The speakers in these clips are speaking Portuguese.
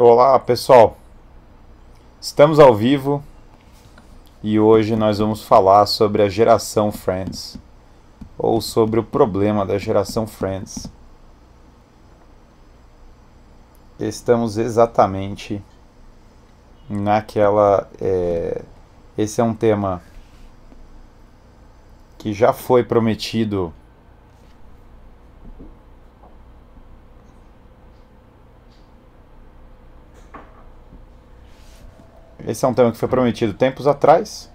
Olá pessoal, estamos ao vivo e hoje nós vamos falar sobre a geração Friends ou sobre o problema da geração Friends. Estamos exatamente naquela. É, esse é um tema que já foi prometido Esse é um tema que foi prometido tempos atrás,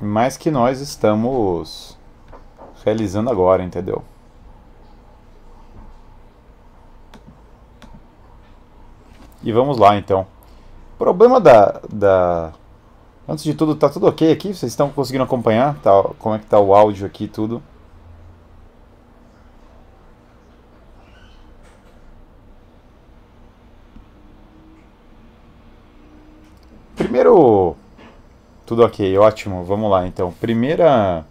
mas que nós estamos realizando agora, entendeu? E vamos lá então. O problema da, da. Antes de tudo, tá tudo ok aqui? Vocês estão conseguindo acompanhar? Tá, como é que tá o áudio aqui tudo? Primeiro, tudo ok, ótimo. Vamos lá, então. Primeira,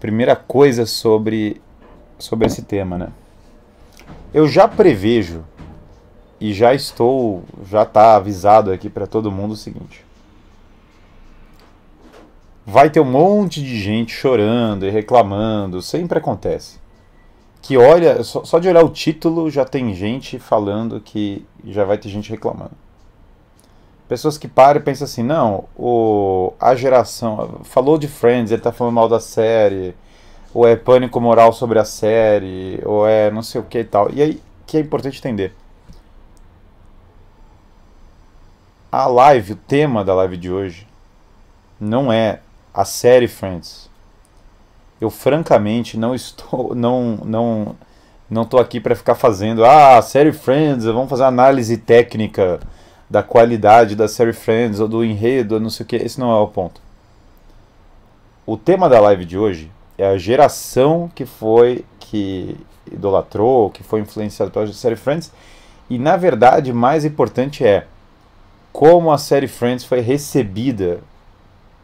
primeira coisa sobre sobre esse tema, né? Eu já prevejo e já estou, já está avisado aqui para todo mundo o seguinte: vai ter um monte de gente chorando e reclamando, sempre acontece. Que olha, só, só de olhar o título já tem gente falando que já vai ter gente reclamando. Pessoas que param e pensam assim, não, o, a geração. Falou de Friends, ele tá falando mal da série, ou é pânico moral sobre a série, ou é não sei o que e tal. E aí que é importante entender. A live, o tema da live de hoje, não é a série Friends. Eu francamente não estou. não não não tô aqui para ficar fazendo ah, série Friends, vamos fazer análise técnica da qualidade da série Friends ou do enredo, não sei o que, esse não é o ponto. O tema da live de hoje é a geração que foi que idolatrou, que foi influenciada pela série Friends, e na verdade, mais importante é como a série Friends foi recebida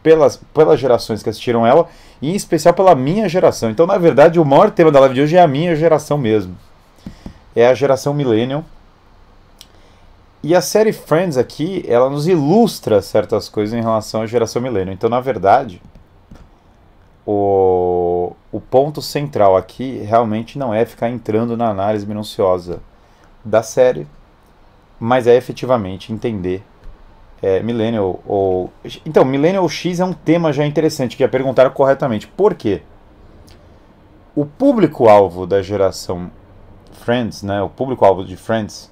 pelas, pelas gerações que assistiram ela, e em especial pela minha geração. Então, na verdade, o maior tema da live de hoje é a minha geração mesmo. É a geração Millennial e a série Friends aqui, ela nos ilustra certas coisas em relação à geração milênio. Então, na verdade, o, o ponto central aqui realmente não é ficar entrando na análise minuciosa da série, mas é efetivamente entender é, Millennial ou. Então, Millennial X é um tema já interessante, que é perguntar corretamente. Por quê? O público-alvo da geração Friends, né, o público-alvo de Friends,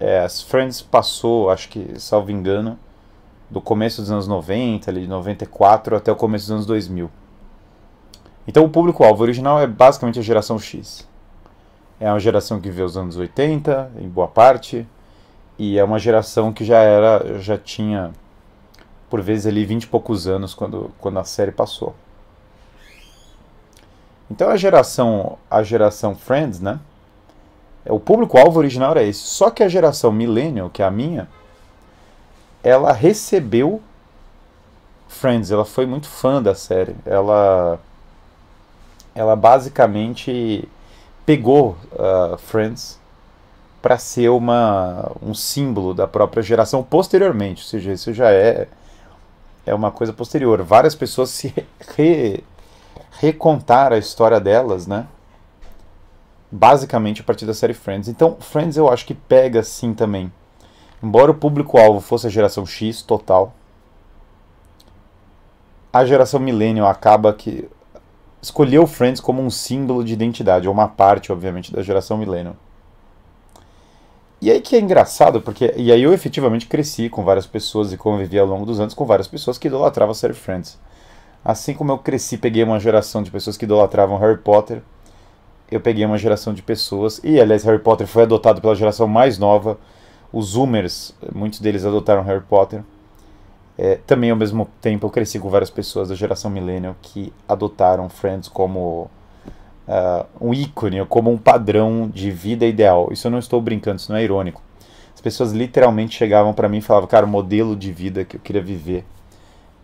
é, as Friends passou, acho que, salvo engano, do começo dos anos 90, ali, de 94 até o começo dos anos 2000. Então o público-alvo original é basicamente a geração X. É uma geração que vê os anos 80, em boa parte, e é uma geração que já era, já tinha, por vezes ali, 20 e poucos anos quando, quando a série passou. Então a geração, a geração Friends, né? É, o público-alvo original era esse. Só que a geração millennial, que é a minha, ela recebeu Friends, ela foi muito fã da série. Ela, ela basicamente pegou uh, Friends para ser uma, um símbolo da própria geração posteriormente. Ou seja, isso já é, é uma coisa posterior. Várias pessoas se re, recontaram a história delas, né? Basicamente a partir da série Friends. Então, Friends eu acho que pega sim também. Embora o público-alvo fosse a geração X total, a geração Millennial acaba que escolheu Friends como um símbolo de identidade, ou uma parte, obviamente, da geração Millennial. E aí que é engraçado, porque e aí eu efetivamente cresci com várias pessoas e convivi ao longo dos anos com várias pessoas que idolatravam a série Friends. Assim como eu cresci, peguei uma geração de pessoas que idolatravam Harry Potter, eu peguei uma geração de pessoas, e aliás, Harry Potter foi adotado pela geração mais nova. Os Zoomers, muitos deles adotaram Harry Potter. É, também, ao mesmo tempo, eu cresci com várias pessoas da geração Millennial que adotaram Friends como uh, um ícone, como um padrão de vida ideal. Isso eu não estou brincando, isso não é irônico. As pessoas literalmente chegavam para mim e falavam, cara, o modelo de vida que eu queria viver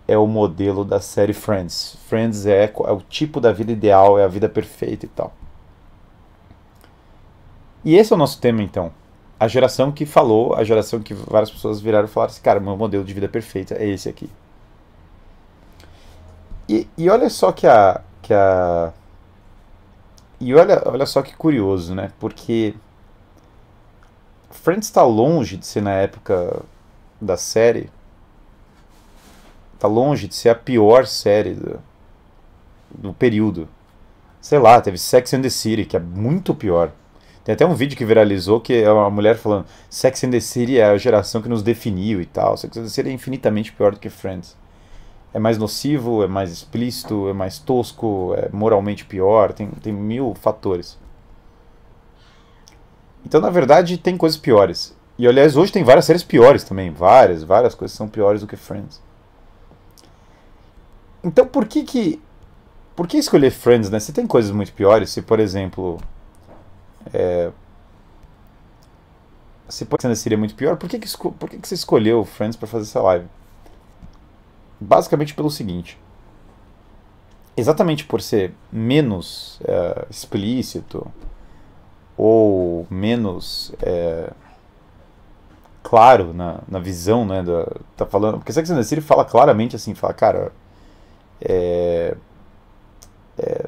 é o modelo da série Friends. Friends é, é o tipo da vida ideal, é a vida perfeita e tal. E esse é o nosso tema então. A geração que falou, a geração que várias pessoas viraram e falaram assim, cara, meu modelo de vida perfeito é esse aqui. E, e olha só que a, que a. E olha, olha só que curioso, né? Porque Friends está longe de ser na época da série. Está longe de ser a pior série do, do período. Sei lá, teve Sex and the City, que é muito pior. Tem até um vídeo que viralizou que é uma mulher falando Sex and the City é a geração que nos definiu e tal. Sex and the City é infinitamente pior do que Friends é mais nocivo, é mais explícito, é mais tosco, é moralmente pior, tem, tem mil fatores. Então, na verdade, tem coisas piores. E, aliás, hoje tem várias séries piores também. Várias, várias coisas são piores do que Friends. Então, por que que... Por que escolher Friends, né? Se tem coisas muito piores, se, por exemplo... É, se por exemplo, seria muito pior, por que que, por que que você escolheu Friends para fazer essa live? basicamente pelo seguinte: exatamente por ser menos é, explícito ou menos é, claro na, na visão, né, da, tá falando, porque Sex and the City fala claramente assim, fala, cara, é, é,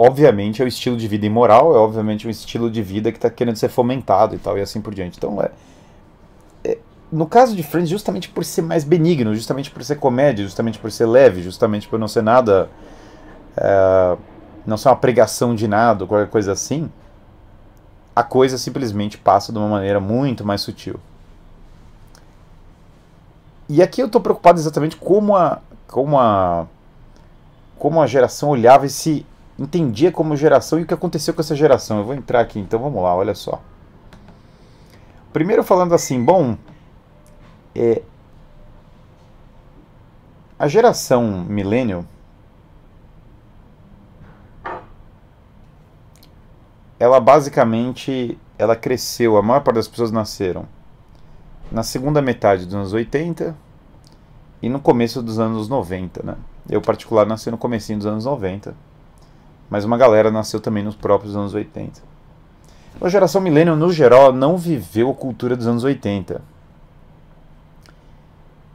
obviamente é o estilo de vida imoral, é obviamente um estilo de vida que está querendo ser fomentado e tal, e assim por diante. Então é, no caso de Friends, justamente por ser mais benigno, justamente por ser comédia, justamente por ser leve, justamente por não ser nada. É, não ser uma pregação de nada, qualquer coisa assim, a coisa simplesmente passa de uma maneira muito mais sutil. E aqui eu estou preocupado exatamente como a, como a como a geração olhava e se entendia como geração e o que aconteceu com essa geração. Eu vou entrar aqui, então vamos lá, olha só. Primeiro falando assim, bom, é, a geração millennial ela basicamente ela cresceu, a maior parte das pessoas nasceram na segunda metade dos anos 80 e no começo dos anos 90, né? Eu particular nasci no comecinho dos anos 90, mas uma galera nasceu também nos próprios anos 80. A geração millennial no geral não viveu a cultura dos anos 80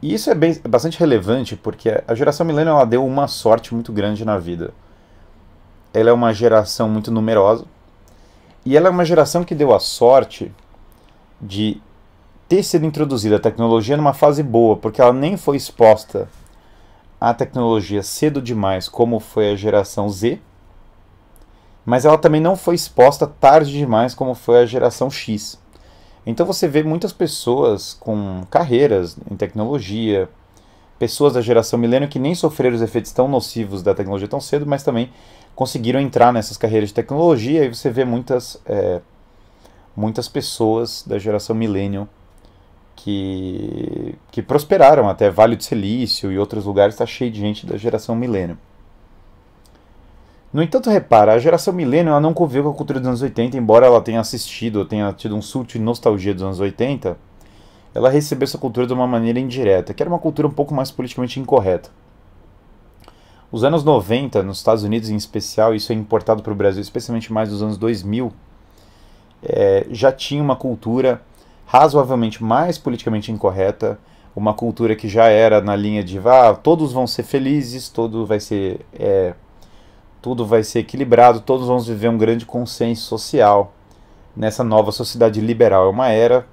e isso é bem, bastante relevante porque a geração millennial ela deu uma sorte muito grande na vida. Ela é uma geração muito numerosa e ela é uma geração que deu a sorte de ter sido introduzida a tecnologia numa fase boa, porque ela nem foi exposta à tecnologia cedo demais, como foi a geração Z, mas ela também não foi exposta tarde demais, como foi a geração X. Então você vê muitas pessoas com carreiras em tecnologia, pessoas da geração milênio que nem sofreram os efeitos tão nocivos da tecnologia tão cedo, mas também conseguiram entrar nessas carreiras de tecnologia e você vê muitas, é, muitas pessoas da geração milênio que, que prosperaram até Vale do Silício e outros lugares está cheio de gente da geração milênio. No entanto, repara, a geração milênio não conviveu com a cultura dos anos 80, embora ela tenha assistido, ou tenha tido um surto de nostalgia dos anos 80, ela recebeu essa cultura de uma maneira indireta, que era uma cultura um pouco mais politicamente incorreta. Os anos 90, nos Estados Unidos em especial, isso é importado para o Brasil, especialmente mais dos anos 2000, é, já tinha uma cultura razoavelmente mais politicamente incorreta, uma cultura que já era na linha de ah, todos vão ser felizes, todo vai ser é, tudo vai ser equilibrado, todos vamos viver um grande consenso social nessa nova sociedade liberal. É uma era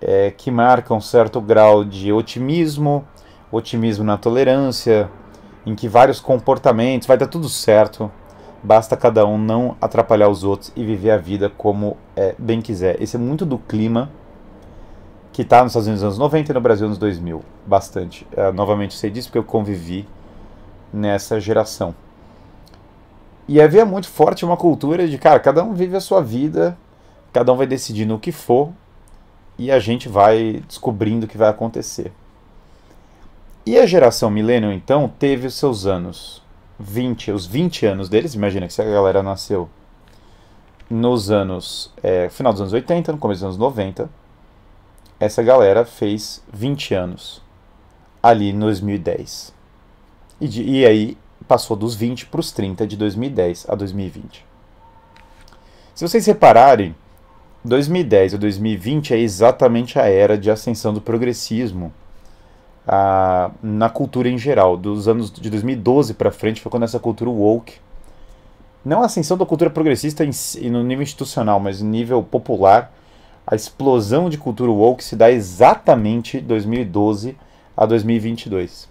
é, que marca um certo grau de otimismo, otimismo na tolerância, em que vários comportamentos vai dar tudo certo, basta cada um não atrapalhar os outros e viver a vida como é, bem quiser. Esse é muito do clima que está nos Estados Unidos nos anos 90 e no Brasil nos 2000, bastante. É, novamente sei disso porque eu convivi nessa geração. E havia muito forte uma cultura de, cara, cada um vive a sua vida, cada um vai decidindo o que for, e a gente vai descobrindo o que vai acontecer. E a geração millennial, então, teve os seus anos 20, os 20 anos deles, imagina que se a galera nasceu nos anos, é, final dos anos 80, no começo dos anos 90, essa galera fez 20 anos ali em 2010. E, de, e aí passou dos 20 para os 30 de 2010 a 2020. Se vocês repararem, 2010 a 2020 é exatamente a era de ascensão do progressismo a, na cultura em geral. Dos anos de 2012 para frente foi quando essa cultura woke, não a ascensão da cultura progressista em, no nível institucional, mas no nível popular, a explosão de cultura woke se dá exatamente 2012 a 2022.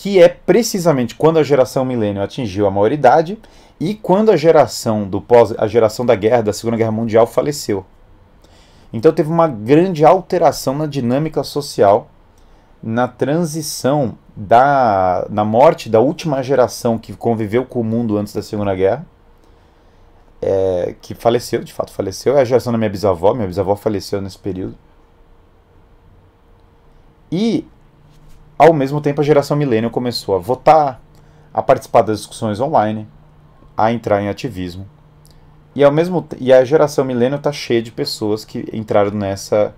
Que é precisamente quando a geração milênio atingiu a maioridade e quando a geração do pós, a geração da guerra, da Segunda Guerra Mundial faleceu. Então teve uma grande alteração na dinâmica social na transição da na morte da última geração que conviveu com o mundo antes da Segunda Guerra, é, que faleceu, de fato faleceu, é a geração da minha bisavó, minha bisavó faleceu nesse período. E ao mesmo tempo a geração milênio começou a votar, a participar das discussões online, a entrar em ativismo. E ao mesmo e a geração milênio está cheia de pessoas que entraram nessa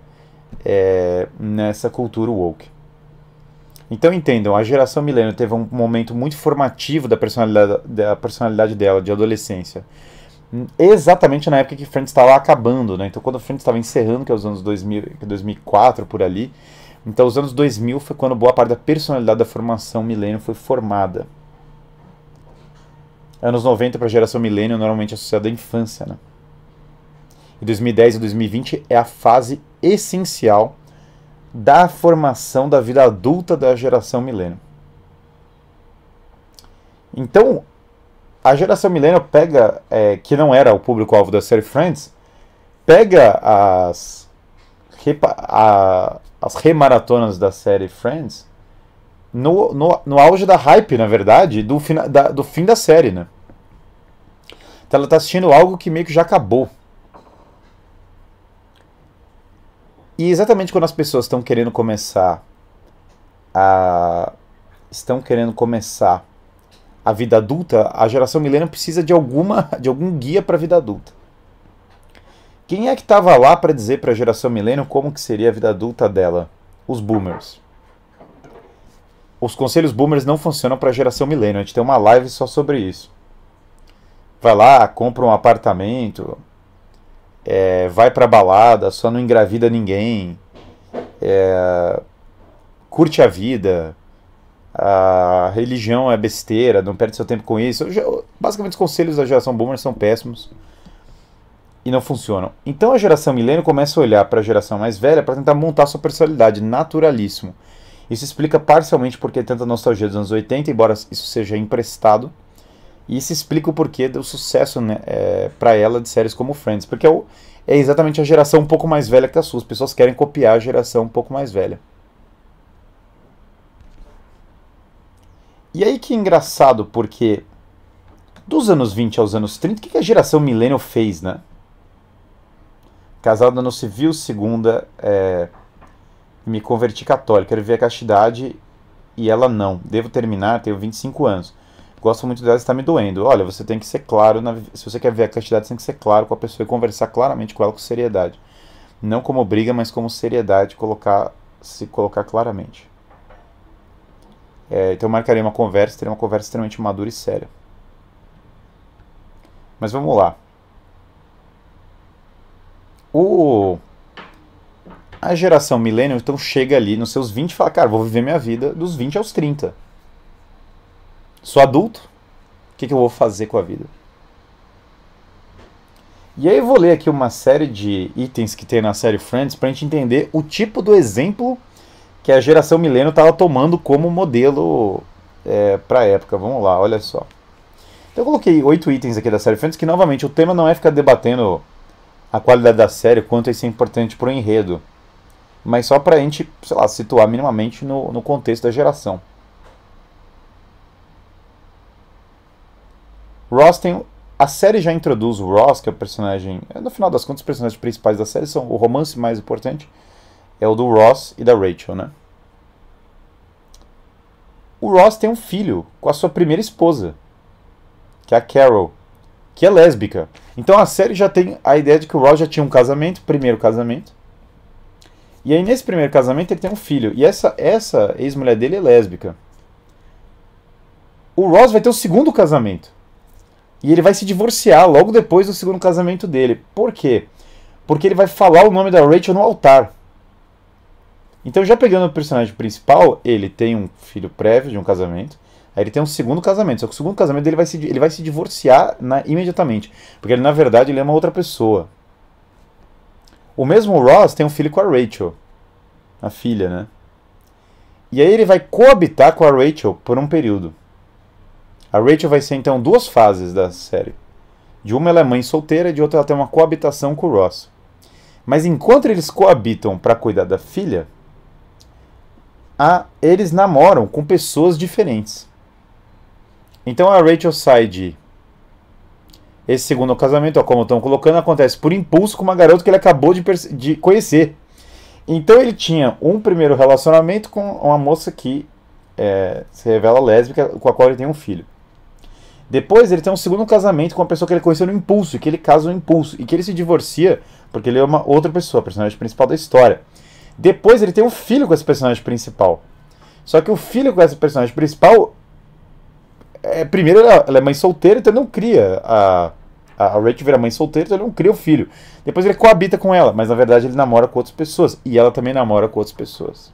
é, nessa cultura woke. Então entendam, a geração milênio teve um momento muito formativo da personalidade, da personalidade dela, de adolescência. Exatamente na época que Friends estava acabando, né? Então quando Friends estava encerrando, que é os anos 2000, 2004 por ali, então os anos 2000 foi quando boa parte da personalidade da formação milênio foi formada anos 90 para a geração milênio normalmente associada à infância, né? E 2010 e 2020 é a fase essencial da formação da vida adulta da geração milênio. Então, a geração milênio pega, é, que não era o público-alvo da série Friends, pega as, a, as remaratonas da série Friends no, no, no auge da hype, na verdade, do, fina, da, do fim da série, né? Então ela está assistindo algo que meio que já acabou. E exatamente quando as pessoas estão querendo começar a estão querendo começar a vida adulta, a geração milênio precisa de alguma de algum guia para a vida adulta. Quem é que estava lá para dizer para a geração milênio como que seria a vida adulta dela? Os boomers os conselhos boomers não funcionam para a geração milênio. A gente tem uma live só sobre isso. Vai lá, compra um apartamento, é, vai para balada, só não engravida ninguém, é, curte a vida, a religião é besteira, não perde seu tempo com isso. Basicamente, os conselhos da geração boomer são péssimos e não funcionam. Então a geração milênio começa a olhar para a geração mais velha para tentar montar sua personalidade, naturalíssimo. Isso explica parcialmente porque tanta nostalgia dos anos 80, embora isso seja emprestado. E isso explica o porquê do sucesso né, é, para ela de séries como Friends. Porque é, o, é, exatamente a geração um pouco mais velha que a sua. As pessoas querem copiar a geração um pouco mais velha. E aí que engraçado, porque dos anos 20 aos anos 30, o que a geração millennial fez, né? Casada no civil, segunda, é, me converti católico, quero ver a castidade e ela não. Devo terminar, tenho 25 anos. Gosto muito dela, está me doendo. Olha, você tem que ser claro, na, se você quer ver a castidade, você tem que ser claro com a pessoa e conversar claramente com ela com seriedade. Não como briga, mas como seriedade, colocar, se colocar claramente. É, então eu marcaria uma conversa, teria uma conversa extremamente madura e séria. Mas vamos lá. O a geração millennial então chega ali nos seus 20 e fala, cara, vou viver minha vida dos 20 aos 30. Sou adulto, o que, que eu vou fazer com a vida? E aí eu vou ler aqui uma série de itens que tem na série Friends para gente entender o tipo do exemplo que a geração milênio estava tomando como modelo é, para a época. Vamos lá, olha só. Então eu coloquei oito itens aqui da série Friends, que novamente o tema não é ficar debatendo a qualidade da série, quanto isso é importante para o enredo mas só para a gente, sei lá, situar minimamente no, no contexto da geração. Ross tem. A série já introduz o Ross, que é o personagem. No final das contas, os personagens principais da série são o romance mais importante é o do Ross e da Rachel, né? O Ross tem um filho com a sua primeira esposa, que é a Carol, que é lésbica. Então a série já tem a ideia de que o Ross já tinha um casamento, primeiro casamento, e aí, nesse primeiro casamento, ele tem um filho. E essa, essa ex-mulher dele é lésbica. O Ross vai ter o segundo casamento. E ele vai se divorciar logo depois do segundo casamento dele. Por quê? Porque ele vai falar o nome da Rachel no altar. Então, já pegando o personagem principal, ele tem um filho prévio de um casamento. Aí ele tem um segundo casamento. Só que o segundo casamento dele vai se, ele vai se divorciar na, imediatamente. Porque ele, na verdade, ele é uma outra pessoa. O mesmo Ross tem um filho com a Rachel. A filha, né? E aí ele vai coabitar com a Rachel por um período. A Rachel vai ser então duas fases da série. De uma ela é mãe solteira e de outra ela tem uma coabitação com o Ross. Mas enquanto eles coabitam para cuidar da filha, a, eles namoram com pessoas diferentes. Então a Rachel sai de. Esse segundo casamento, ó, como estão colocando, acontece por impulso com uma garota que ele acabou de, de conhecer. Então ele tinha um primeiro relacionamento com uma moça que é, se revela lésbica, com a qual ele tem um filho. Depois ele tem um segundo casamento com uma pessoa que ele conheceu no impulso, e que ele casa no impulso, e que ele se divorcia porque ele é uma outra pessoa, a personagem principal da história. Depois ele tem um filho com esse personagem principal. Só que o filho com esse personagem principal. É, primeiro, ela, é mãe solteira, então ele não cria. A, a Rachel vira mãe solteira, então ele não cria o filho. Depois ele coabita com ela, mas na verdade ele namora com outras pessoas. E ela também namora com outras pessoas.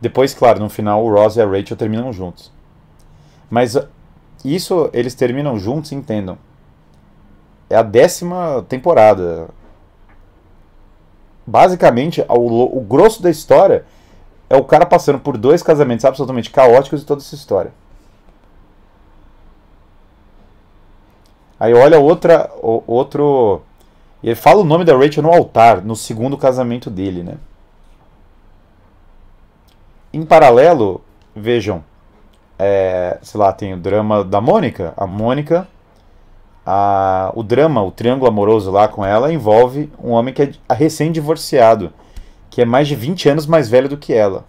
Depois, claro, no final o Ross e a Rachel terminam juntos. Mas isso eles terminam juntos, entendam. É a décima temporada basicamente, o, o grosso da história é o cara passando por dois casamentos absolutamente caóticos e toda essa história. Aí olha outra, o, outro. Ele fala o nome da Rachel no altar, no segundo casamento dele, né? Em paralelo, vejam, é, sei lá, tem o drama da Mônica. A Mônica a, o drama, o triângulo amoroso lá com ela, envolve um homem que é recém-divorciado, que é mais de 20 anos mais velho do que ela,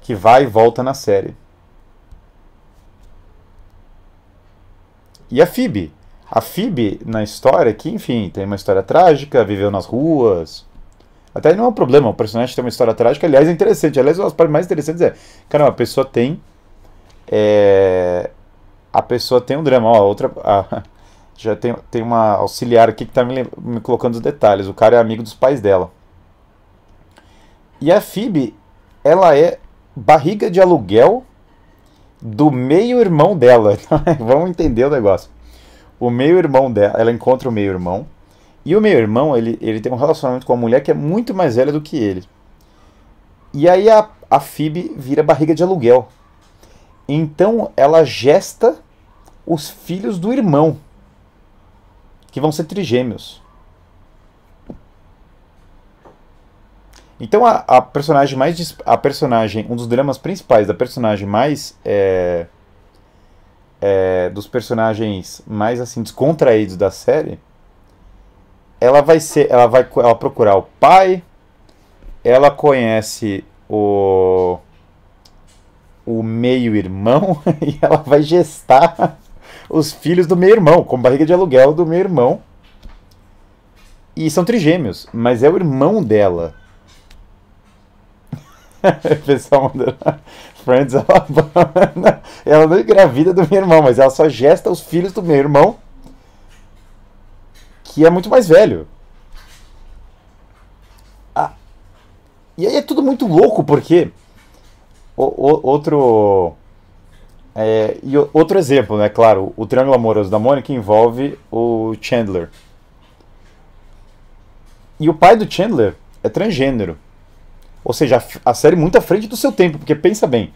que vai e volta na série. E a Phoebe. A Phoebe, na história, que, enfim, tem uma história trágica, viveu nas ruas. Até não é um problema, o personagem tem uma história trágica, aliás, é interessante. Aliás, uma das partes mais interessantes é, cara, uma pessoa tem é, a pessoa tem um drama. Ó, outra, a, já tem, tem uma auxiliar aqui que está me, me colocando os detalhes. O cara é amigo dos pais dela. E a Phoebe, ela é barriga de aluguel do meio-irmão dela. Vamos entender o negócio. O meio-irmão dela, ela encontra o meio-irmão. E o meio-irmão, ele, ele tem um relacionamento com uma mulher que é muito mais velha do que ele. E aí a, a Phoebe vira barriga de aluguel. Então ela gesta os filhos do irmão, que vão ser trigêmeos. Então a, a, personagem mais a personagem um dos dramas principais da personagem mais é, é, dos personagens mais assim descontraídos da série ela vai ser ela vai ela procurar o pai ela conhece o o meio-irmão e ela vai gestar os filhos do meio-irmão, com barriga de aluguel do meio-irmão. E são trigêmeos, mas é o irmão dela. Pessoal, Friends, ela, ela não engravida do meu irmão, mas ela só gesta os filhos do meu irmão, que é muito mais velho. Ah, e aí é tudo muito louco, porque o, o, outro. É, e outro exemplo, né? Claro, o Triângulo Amoroso da Mônica envolve o Chandler. E o pai do Chandler é transgênero. Ou seja, a, série muito à frente do seu tempo, porque pensa bem.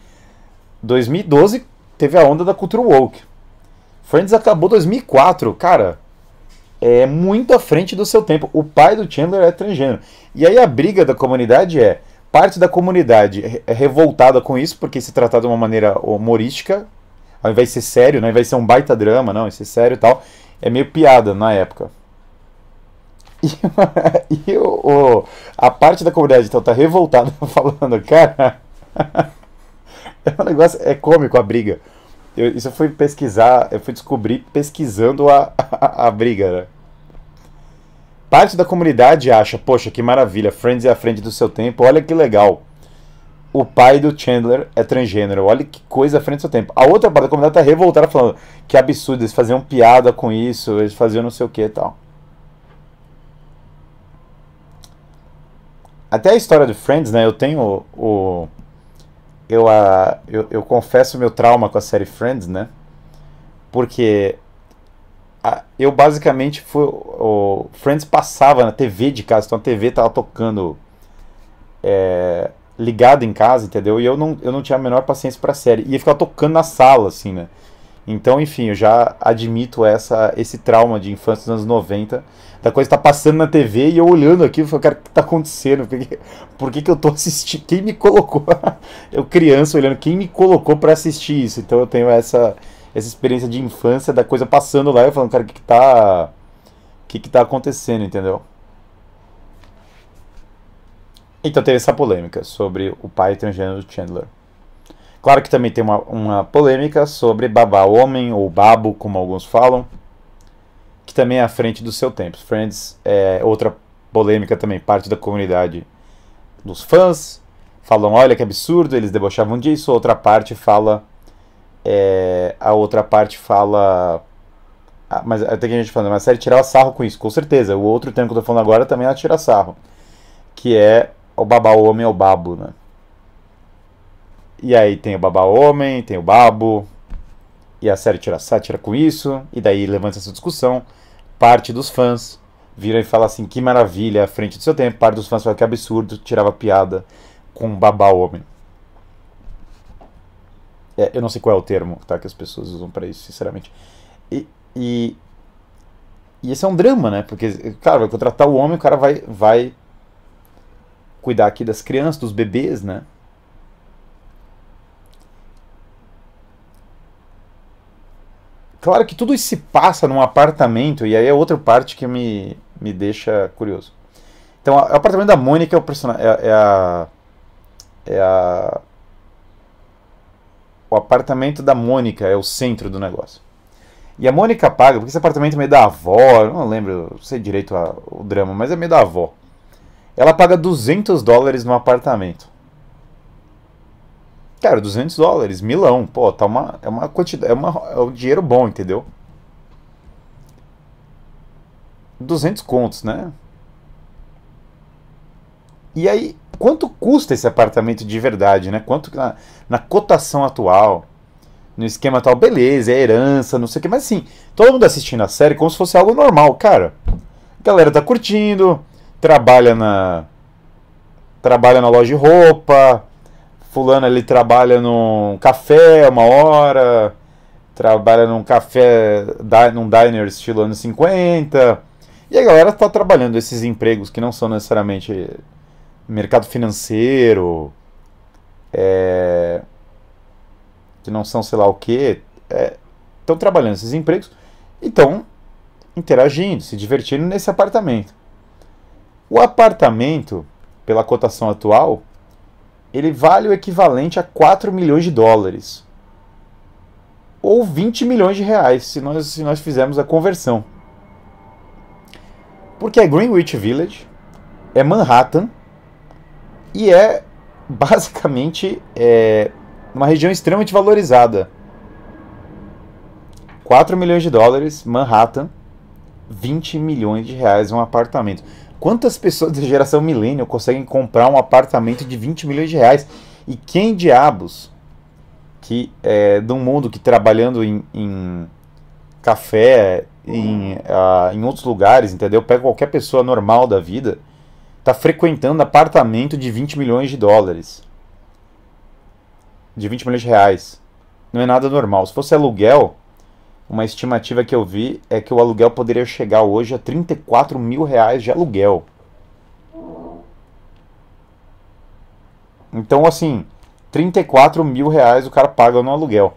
2012 teve a onda da cultura woke. Friends acabou 2004, cara. É muito à frente do seu tempo. O pai do Chandler é transgênero. E aí a briga da comunidade é: parte da comunidade é revoltada com isso, porque se tratar de uma maneira humorística, ao invés de ser sério, né, vai ser um baita drama, não, vai ser sério e tal, é meio piada na época. E, e o, o, a parte da comunidade então tá revoltada falando, cara, é um negócio, é cômico a briga. Eu, isso eu fui pesquisar, eu fui descobrir pesquisando a, a, a briga, né? Parte da comunidade acha, poxa, que maravilha, Friends é à frente do seu tempo, olha que legal. o pai do Chandler é transgênero. Olha que coisa à frente do seu tempo. A outra parte da comunidade tá revoltada falando que absurdo, eles faziam piada com isso, eles faziam não sei o que e tal. Até a história de Friends, né? Eu tenho o. eu, a, eu, eu confesso meu trauma com a série Friends, né? Porque a, eu basicamente fui. O Friends passava na TV de casa, então a TV tava tocando. É, ligado em casa, entendeu? E eu não, eu não tinha a menor paciência pra série. Ia ficar tocando na sala, assim, né? Então, enfim, eu já admito essa, esse trauma de infância dos anos 90, da coisa tá passando na TV e eu olhando aqui, eu falo, cara, o que tá acontecendo? Por que, por que, que eu tô assistindo? Quem me colocou? eu criança olhando, quem me colocou para assistir isso? Então eu tenho essa, essa experiência de infância da coisa passando lá e eu falando, cara, o que, que tá. O que, que tá acontecendo, entendeu? Então teve essa polêmica sobre o pai transgênero do Chandler. Claro que também tem uma, uma polêmica sobre babá homem, ou babo, como alguns falam, que também é à frente do seu tempo. Friends é outra polêmica também, parte da comunidade dos fãs falam, olha que absurdo, eles debochavam disso, outra parte fala, é, a outra parte fala, ah, mas até que a gente falando, mas a série tirava sarro com isso, com certeza, o outro tempo que eu tô falando agora também ela tira sarro, que é o babá homem é o babo, né? E aí tem o babá homem, tem o babo, e a série tira sátira com isso, e daí levanta essa discussão. Parte dos fãs viram e fala assim: que maravilha, à frente do seu tempo. Parte dos fãs fala que absurdo, tirava piada com babá homem. É, eu não sei qual é o termo tá, que as pessoas usam para isso, sinceramente. E, e, e esse é um drama, né? Porque, cara, vai contratar o homem, o cara vai, vai cuidar aqui das crianças, dos bebês, né? Claro que tudo isso se passa num apartamento, e aí é outra parte que me, me deixa curioso. Então, o apartamento da Mônica é o personagem. É, é, a. É a. O apartamento da Mônica é o centro do negócio. E a Mônica paga, porque esse apartamento é meio da avó, não lembro, não sei direito a, o drama, mas é meio da avó. Ela paga 200 dólares no apartamento. Cara, 200 dólares, milão, pô, tá uma, é uma quantidade, é, uma, é um dinheiro bom, entendeu? 200 contos, né? E aí, quanto custa esse apartamento de verdade, né? Quanto na, na cotação atual, no esquema tal, beleza, é herança, não sei o que, mas assim, todo mundo assistindo a série como se fosse algo normal, cara. A galera tá curtindo, trabalha na trabalha na loja de roupa, fulano ele trabalha num café uma hora, trabalha num café, num diner estilo anos 50. E a galera está trabalhando esses empregos que não são necessariamente mercado financeiro, é, que não são sei lá o que, estão é, trabalhando esses empregos e estão interagindo, se divertindo nesse apartamento. O apartamento, pela cotação atual, ele vale o equivalente a 4 milhões de dólares. Ou 20 milhões de reais, se nós, se nós fizermos a conversão. Porque é Greenwich Village, é Manhattan e é basicamente é, uma região extremamente valorizada. 4 milhões de dólares, Manhattan, 20 milhões de reais um apartamento. Quantas pessoas da geração milênio conseguem comprar um apartamento de 20 milhões de reais? E quem diabos que é, de um mundo que trabalhando em, em café, em, uh, em outros lugares, entendeu? Pega qualquer pessoa normal da vida, tá frequentando apartamento de 20 milhões de dólares. De 20 milhões de reais. Não é nada normal. Se fosse aluguel, uma estimativa que eu vi é que o aluguel poderia chegar hoje a 34 mil reais de aluguel. Então, assim, 34 mil reais o cara paga no aluguel.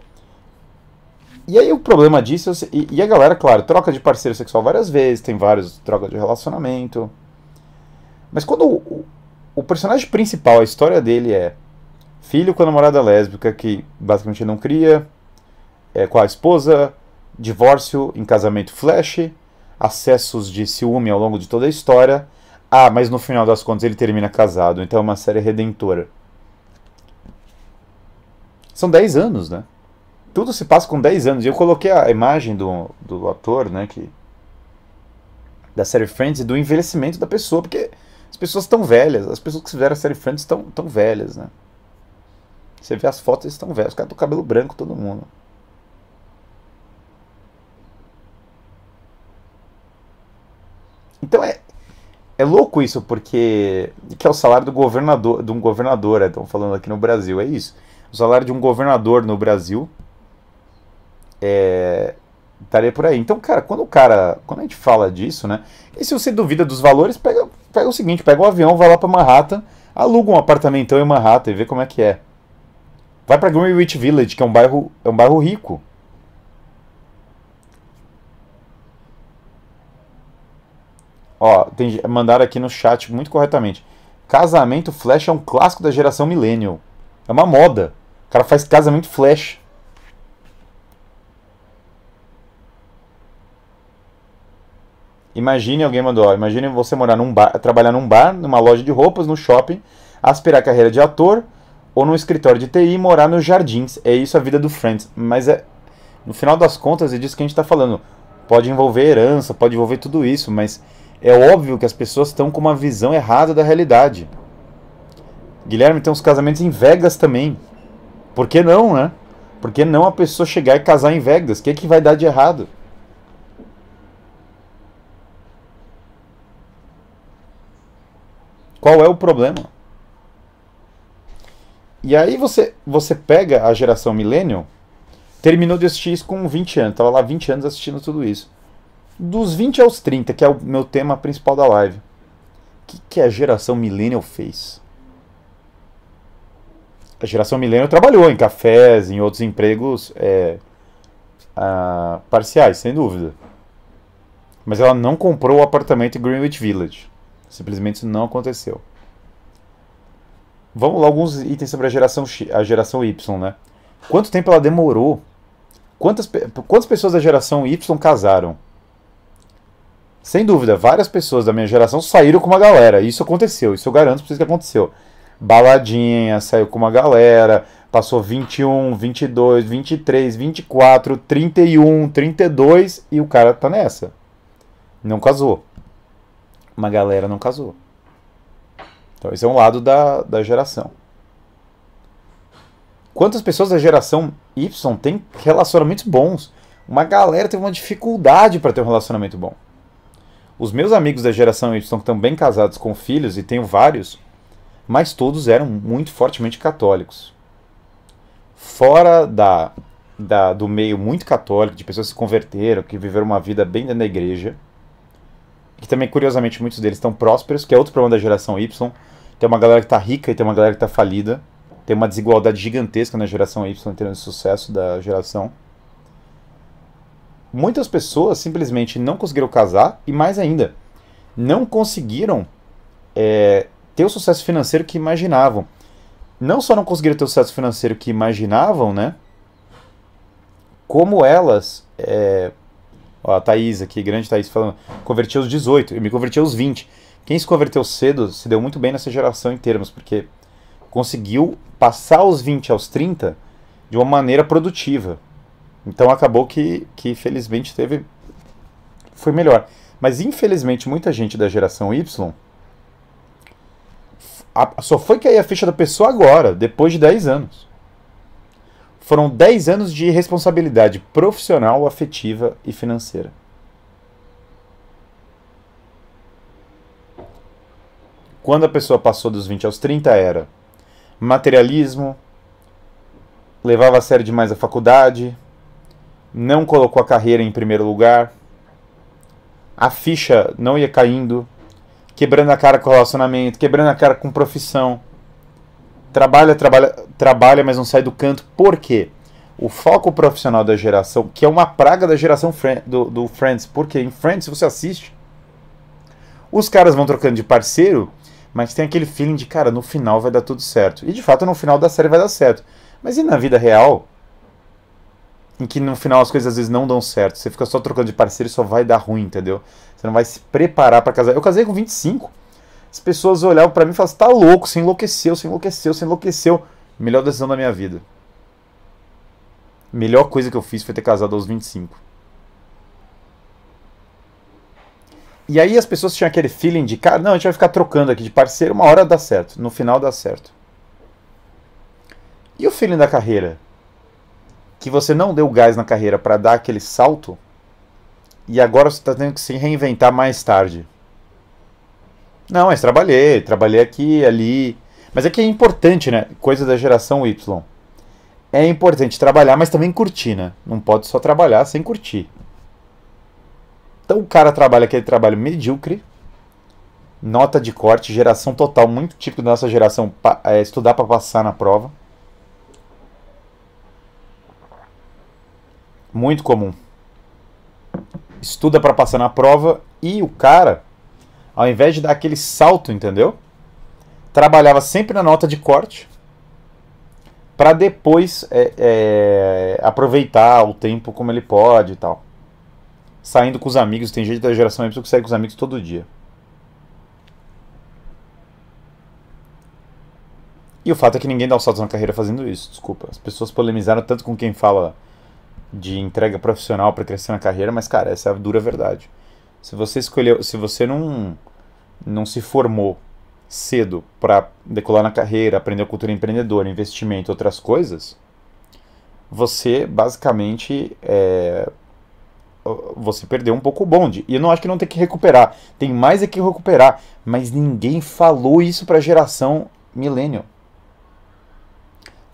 E aí o problema disso, e, e a galera, claro, troca de parceiro sexual várias vezes, tem vários troca de relacionamento. Mas quando o, o personagem principal, a história dele é filho com a namorada lésbica que basicamente não cria, é, com a esposa, divórcio em casamento flash, acessos de ciúme ao longo de toda a história. Ah, mas no final das contas ele termina casado, então é uma série redentora. São 10 anos, né? Tudo se passa com 10 anos. Eu coloquei a imagem do, do ator, né? Que, da série Friends e do envelhecimento da pessoa, porque as pessoas estão velhas. As pessoas que fizeram a série Friends estão tão velhas, né? Você vê as fotos, eles estão velhos. Os caras com cabelo branco, todo mundo. Então é, é louco isso, porque. Que é o salário do governador, de um governador, estão falando aqui no Brasil, é isso. O salário de um governador no Brasil é, estaria por aí. Então, cara, quando o cara. Quando a gente fala disso, né? E se você duvida dos valores, pega, pega o seguinte, pega um avião, vai lá para Manhattan, aluga um apartamentão em Manhattan e vê como é que é. Vai para Greenwich Village, que é um bairro, é um bairro rico. Ó, tem, mandaram aqui no chat muito corretamente. Casamento flash é um clássico da geração millennial. É uma moda. O cara faz casamento flash. Imagine alguém mandou, ó, imagine você morar num bar, trabalhar num bar, numa loja de roupas, no shopping, aspirar carreira de ator ou num escritório de TI e morar nos jardins. É isso a vida do Friends. Mas é no final das contas é disso que a gente está falando. Pode envolver herança, pode envolver tudo isso, mas é óbvio que as pessoas estão com uma visão errada da realidade. Guilherme tem uns casamentos em Vegas também. Por que não, né? Por que não a pessoa chegar e casar em Vegas? O que, é que vai dar de errado? Qual é o problema? E aí você, você pega a geração millennial, terminou de assistir isso com 20 anos, tava lá 20 anos assistindo tudo isso. Dos 20 aos 30, que é o meu tema principal da live. O que, que a geração millennial fez? A geração millennial trabalhou em cafés, em outros empregos é, uh, parciais, sem dúvida. Mas ela não comprou o apartamento em Greenwich Village. Simplesmente isso não aconteceu. Vamos lá, alguns itens sobre a geração, a geração Y, né? Quanto tempo ela demorou? Quantas, quantas pessoas da geração Y casaram? Sem dúvida, várias pessoas da minha geração saíram com uma galera. Isso aconteceu, isso eu garanto pra vocês que aconteceu. Baladinha, saiu com uma galera, passou 21, 22, 23, 24, 31, 32 e o cara tá nessa. Não casou. Uma galera não casou. Então esse é um lado da, da geração. Quantas pessoas da geração Y têm relacionamentos bons? Uma galera teve uma dificuldade para ter um relacionamento bom. Os meus amigos da geração Y estão bem casados com filhos, e tenho vários, mas todos eram muito fortemente católicos. Fora da, da, do meio muito católico, de pessoas que se converteram, que viveram uma vida bem dentro da igreja, que também, curiosamente, muitos deles estão prósperos, que é outro problema da geração Y. Tem uma galera que está rica e tem uma galera que está falida. Tem uma desigualdade gigantesca na geração Y em termos de sucesso da geração muitas pessoas simplesmente não conseguiram casar e, mais ainda, não conseguiram é, ter o sucesso financeiro que imaginavam. Não só não conseguiram ter o sucesso financeiro que imaginavam, né? Como elas. É, ó, a Thaís aqui, grande Thaís, falando, converti aos 18, eu me converti aos 20. Quem se converteu cedo se deu muito bem nessa geração em termos, porque conseguiu passar os 20 aos 30 de uma maneira produtiva. Então acabou que, que felizmente teve. Foi melhor. Mas infelizmente muita gente da geração Y a, só foi cair a ficha da pessoa agora, depois de 10 anos. Foram 10 anos de responsabilidade profissional, afetiva e financeira. Quando a pessoa passou dos 20 aos 30 era materialismo, levava a sério demais a faculdade, não colocou a carreira em primeiro lugar, a ficha não ia caindo, quebrando a cara com relacionamento, quebrando a cara com profissão. Trabalha, trabalha, trabalha, mas não sai do canto. Por quê? O foco profissional da geração, que é uma praga da geração do, do Friends, porque em Friends, se você assiste, os caras vão trocando de parceiro, mas tem aquele feeling de, cara, no final vai dar tudo certo. E de fato, no final da série vai dar certo. Mas e na vida real? Em que no final as coisas às vezes não dão certo. Você fica só trocando de parceiro e só vai dar ruim, entendeu? Você não vai se preparar para casar. Eu casei com 25. As pessoas olhavam para mim e falavam: "Tá louco, você enlouqueceu, você enlouqueceu, você enlouqueceu". Melhor decisão da minha vida. Melhor coisa que eu fiz foi ter casado aos 25. E aí as pessoas tinham aquele feeling de, cara, não, a gente vai ficar trocando aqui de parceiro, uma hora dá certo, no final dá certo. E o feeling da carreira? Que você não deu gás na carreira para dar aquele salto e agora você está tendo que se reinventar mais tarde. Não, mas trabalhei, trabalhei aqui, ali. Mas é que é importante, né? Coisa da geração Y. É importante trabalhar, mas também curtir, né? Não pode só trabalhar sem curtir. Então o cara trabalha aquele trabalho medíocre, nota de corte, geração total, muito típico da nossa geração, é, estudar para passar na prova. Muito comum. Estuda para passar na prova e o cara ao invés de dar aquele salto, entendeu? Trabalhava sempre na nota de corte para depois é, é, aproveitar o tempo como ele pode e tal. Saindo com os amigos, tem gente da geração Y que sai com os amigos todo dia. E o fato é que ninguém dá o salto na carreira fazendo isso, desculpa. As pessoas polemizaram tanto com quem fala de entrega profissional para crescer na carreira, mas cara, essa é a dura verdade. Se você escolheu, se você não não se formou cedo para decolar na carreira, aprender cultura empreendedora, investimento, outras coisas, você basicamente é, você perdeu um pouco o bonde. E eu não acho que não tem que recuperar. Tem mais é que recuperar. Mas ninguém falou isso para a geração millennial.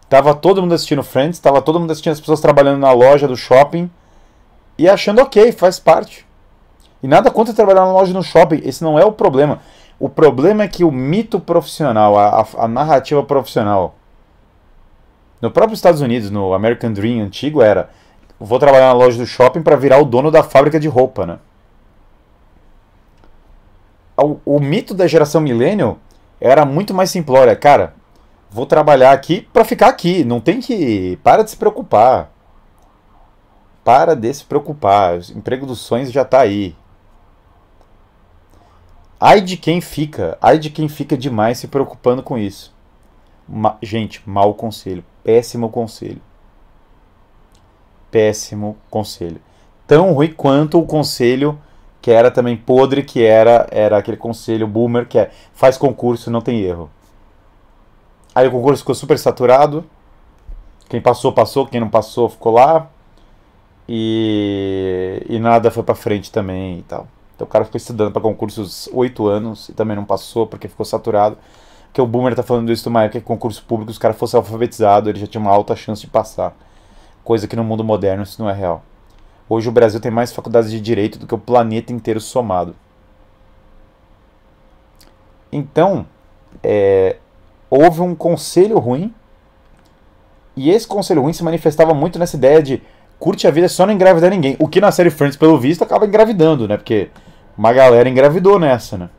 Tava todo mundo assistindo Friends, tava todo mundo assistindo as pessoas trabalhando na loja do shopping e achando ok, faz parte. E nada contra trabalhar na loja no shopping, esse não é o problema. O problema é que o mito profissional, a, a, a narrativa profissional, no próprio Estados Unidos, no American Dream antigo, era: vou trabalhar na loja do shopping para virar o dono da fábrica de roupa, né? O, o mito da geração millennial era muito mais simplório. Cara, vou trabalhar aqui para ficar aqui. Não tem que. Para de se preocupar. Para de se preocupar. O emprego dos sonhos já está aí. Ai de quem fica, ai de quem fica demais se preocupando com isso. Ma gente, mau conselho, péssimo conselho. Péssimo conselho. Tão ruim quanto o conselho que era também podre, que era era aquele conselho boomer que é faz concurso, não tem erro. Aí o concurso ficou super saturado. Quem passou, passou, quem não passou, ficou lá. E, e nada foi para frente também e tal. Então o cara ficou estudando para concursos oito anos e também não passou porque ficou saturado. Que o Boomer tá falando isso época que concurso público, os caras fossem alfabetizados, ele já tinha uma alta chance de passar. Coisa que no mundo moderno isso não é real. Hoje o Brasil tem mais faculdades de direito do que o planeta inteiro somado. Então, é, houve um conselho ruim, e esse conselho ruim se manifestava muito nessa ideia de curte a vida só não engravidar ninguém. O que na série Friends, pelo visto, acaba engravidando, né? Porque uma galera engravidou nessa, né?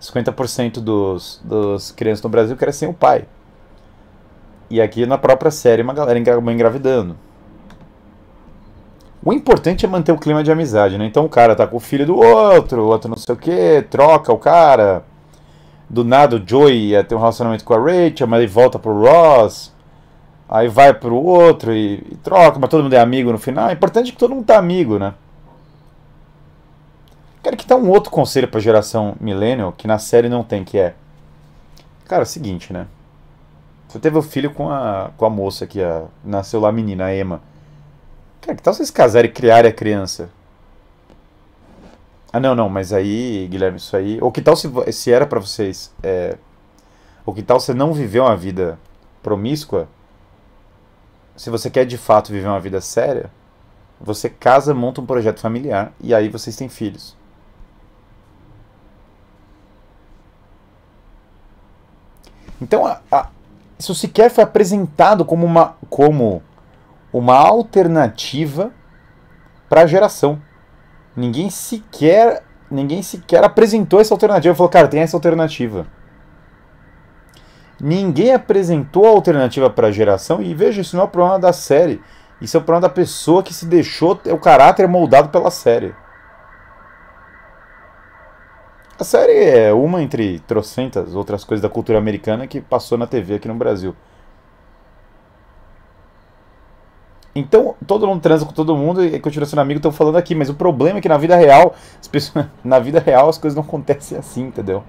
50% dos, dos crianças no Brasil sem o pai. E aqui na própria série uma galera acabou engravidando. O importante é manter o clima de amizade, né? Então o cara tá com o filho do outro, o outro não sei o que, troca o cara. Do nada o Joey ia ter um relacionamento com a Rachel, mas ele volta pro Ross. Aí vai pro outro e, e troca, mas todo mundo é amigo no final. É importante que todo mundo tá amigo, né? Quero que dá um outro conselho pra geração millennial que na série não tem, que é. Cara, é o seguinte, né? Você teve o um filho com a, com a moça que a, nasceu lá a menina, a Emma. Cara, que tal vocês casarem e criarem a criança? Ah, não, não, mas aí, Guilherme, isso aí. Ou que tal se, se era para vocês. É, ou que tal você não viver uma vida promíscua se você quer de fato viver uma vida séria, você casa, monta um projeto familiar e aí vocês têm filhos. Então, a, a, isso sequer foi apresentado como uma, como uma alternativa para a geração. Ninguém sequer, ninguém sequer apresentou essa alternativa. Falou, cara, tem essa alternativa. Ninguém apresentou a alternativa para a geração e veja, isso não é o problema da série. Isso é o problema da pessoa que se deixou o caráter moldado pela série. A série é uma entre trocentas outras coisas da cultura americana que passou na TV aqui no Brasil. Então, todo mundo transa com todo mundo e continua sendo amigo, estão falando aqui, mas o problema é que na vida real, as pessoas, na vida real as coisas não acontecem assim, entendeu?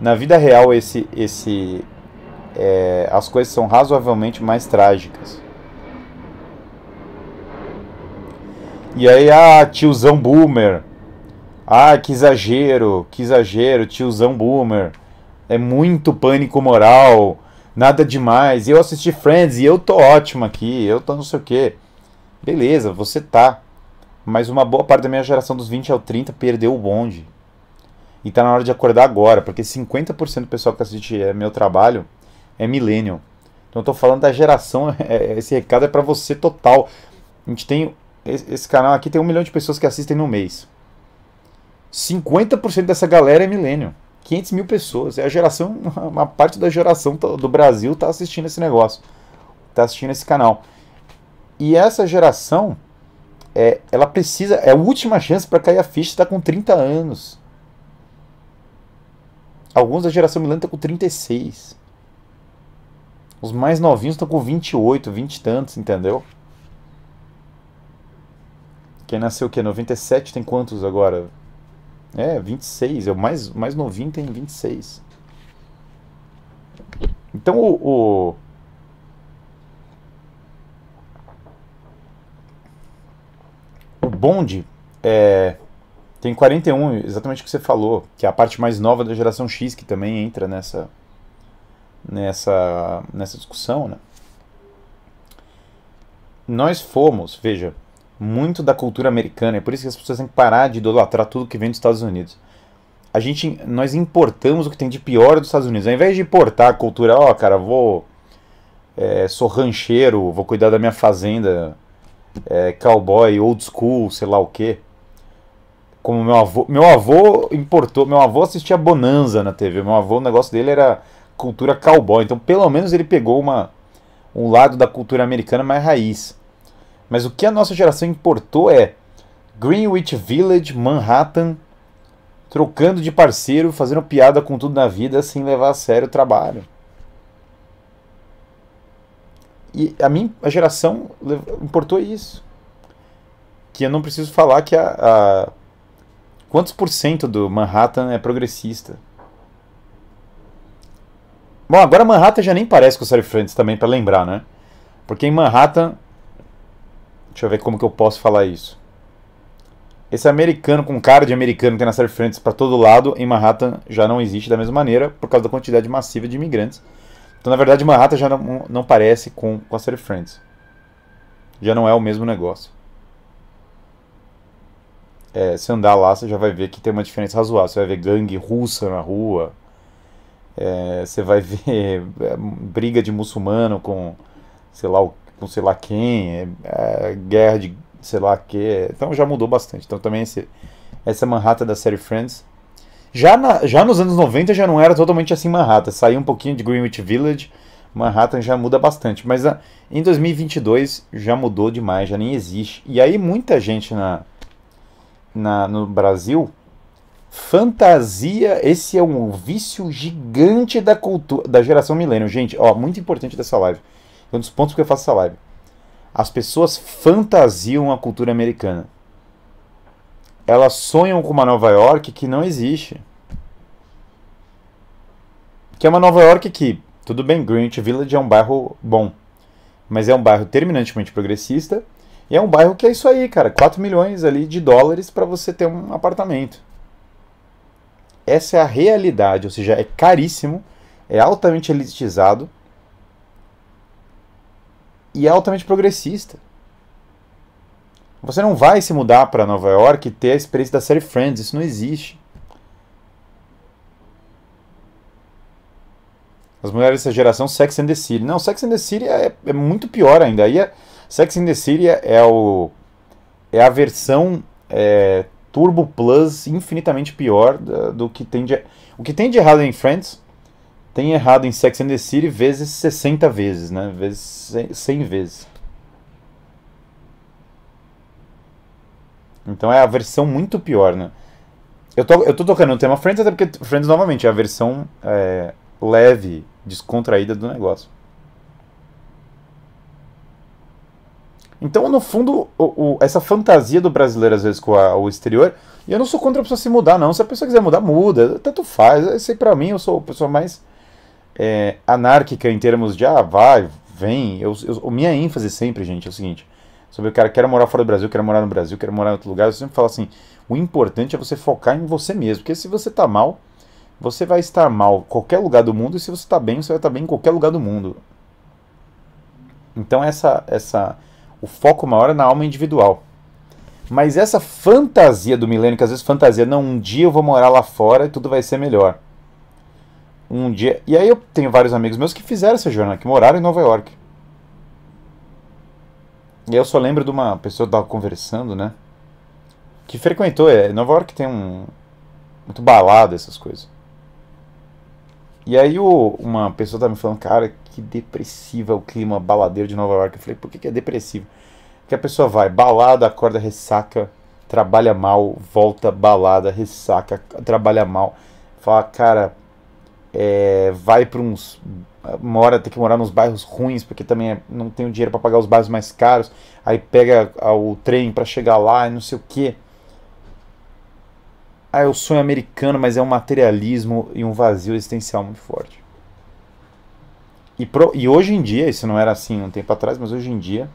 Na vida real esse esse é, as coisas são razoavelmente mais trágicas. E aí, ah, tiozão boomer. Ah, que exagero, que exagero, tiozão boomer. É muito pânico moral, nada demais. Eu assisti Friends e eu tô ótimo aqui, eu tô não sei o quê. Beleza, você tá. Mas uma boa parte da minha geração dos 20 ao 30 perdeu o bonde. E tá na hora de acordar agora, porque 50% do pessoal que assiste é meu trabalho é millennial. Então eu tô falando da geração, é, esse recado é para você total. A gente tem esse canal aqui tem um milhão de pessoas que assistem no mês. 50% dessa galera é milênio. 500 mil pessoas. É a geração, uma parte da geração do Brasil está assistindo esse negócio. Está assistindo esse canal. E essa geração, é, ela precisa, é a última chance para cair a ficha, está com 30 anos. Alguns da geração milênio estão com 36. Os mais novinhos estão com 28, 20 e tantos, entendeu? Quem nasceu o quê? 97 tem quantos agora? É, 26. É o mais, mais novinho tem 26. Então o, o o bonde é, tem 41, exatamente o que você falou, que é a parte mais nova da geração X que também entra nessa nessa nessa discussão, né? Nós fomos, veja, muito da cultura americana. É por isso que as pessoas têm que parar de idolatrar tudo que vem dos Estados Unidos. A gente, nós importamos o que tem de pior dos Estados Unidos. Ao invés de importar a cultura, ó, oh, cara, vou. É, sou rancheiro, vou cuidar da minha fazenda, é, cowboy, old school, sei lá o que. Como meu avô. Meu avô importou. Meu avô assistia Bonanza na TV. Meu avô, o negócio dele era cultura cowboy. Então, pelo menos ele pegou uma, um lado da cultura americana mais raiz. Mas o que a nossa geração importou é Greenwich Village, Manhattan, trocando de parceiro, fazendo piada com tudo na vida sem levar a sério o trabalho. E a minha a geração importou isso. Que eu não preciso falar que a, a quantos por cento do Manhattan é progressista. Bom, agora Manhattan já nem parece com o Série Friends também, para lembrar, né? Porque em Manhattan Deixa eu ver como que eu posso falar isso. Esse americano com cara de americano que tem na série Friends para todo lado, em Manhattan já não existe da mesma maneira por causa da quantidade massiva de imigrantes. Então, na verdade, Manhattan já não, não parece com, com a Friends. Já não é o mesmo negócio. É, se andar lá, você já vai ver que tem uma diferença razoável. Você vai ver gangue russa na rua. É, você vai ver é, briga de muçulmano com, sei lá, o com sei lá quem, é, é, guerra de sei lá que. Então já mudou bastante. Então também esse, essa Manhattan da série Friends. Já, na, já nos anos 90 já não era totalmente assim Manhattan. Saiu um pouquinho de Greenwich Village. Manhattan já muda bastante. Mas a, em 2022 já mudou demais, já nem existe. E aí muita gente na, na, no Brasil fantasia. Esse é um vício gigante da cultura da geração milênio. Gente, ó, muito importante dessa live um dos pontos que eu faço essa live. As pessoas fantasiam a cultura americana. Elas sonham com uma Nova York que não existe. Que é uma Nova York que, tudo bem, Greenwich Village é um bairro bom. Mas é um bairro terminantemente progressista. E é um bairro que é isso aí, cara. 4 milhões ali de dólares para você ter um apartamento. Essa é a realidade, ou seja, é caríssimo, é altamente elitizado e é altamente progressista. Você não vai se mudar para Nova York e ter a experiência da série Friends, isso não existe. As mulheres dessa geração, Sex and the City. Não, Sex and the City é, é muito pior ainda. Aí é, Sex and the City é, o, é a versão é, Turbo Plus infinitamente pior do, do que tem de. O que tem de errado em Friends tem errado em Sex and the City vezes 60 vezes, né? Vezes 100 vezes. Então é a versão muito pior, né? Eu tô, eu tô tocando no tema Friends até porque Friends, novamente, é a versão é, leve, descontraída do negócio. Então, no fundo, o, o, essa fantasia do brasileiro, às vezes, com a, o exterior, e eu não sou contra a pessoa se mudar, não. Se a pessoa quiser mudar, muda. Tanto faz. Esse aí, pra mim, eu sou a pessoa mais é, anárquica em termos de, ah, vai, vem. Eu, eu, minha ênfase sempre, gente, é o seguinte. Sobre o cara, quero morar fora do Brasil, quero morar no Brasil, quero morar em outro lugar. Eu sempre falo assim, o importante é você focar em você mesmo. Porque se você tá mal, você vai estar mal em qualquer lugar do mundo. E se você tá bem, você vai estar bem em qualquer lugar do mundo. Então essa, essa, o foco maior é na alma individual. Mas essa fantasia do milênio, que às vezes fantasia, não, um dia eu vou morar lá fora e tudo vai ser melhor. Um dia. E aí eu tenho vários amigos meus que fizeram essa jornada, que moraram em Nova York. E eu só lembro de uma pessoa que estava conversando, né? Que frequentou. É, Nova York tem um. Muito balada, essas coisas. E aí o, uma pessoa estava me falando, cara, que depressiva é o clima baladeiro de Nova York. Eu falei, por que, que é depressivo? que a pessoa vai, balada, acorda, ressaca, trabalha mal, volta, balada, ressaca, trabalha mal. Fala, cara, é, vai para uns. Mora, tem que morar nos bairros ruins, porque também é, não tem o dinheiro para pagar os bairros mais caros. Aí pega o trem para chegar lá e não sei o que. Ah, é o sonho americano, mas é um materialismo e um vazio existencial muito forte. E, pro, e hoje em dia, isso não era assim um tempo atrás, mas hoje em dia,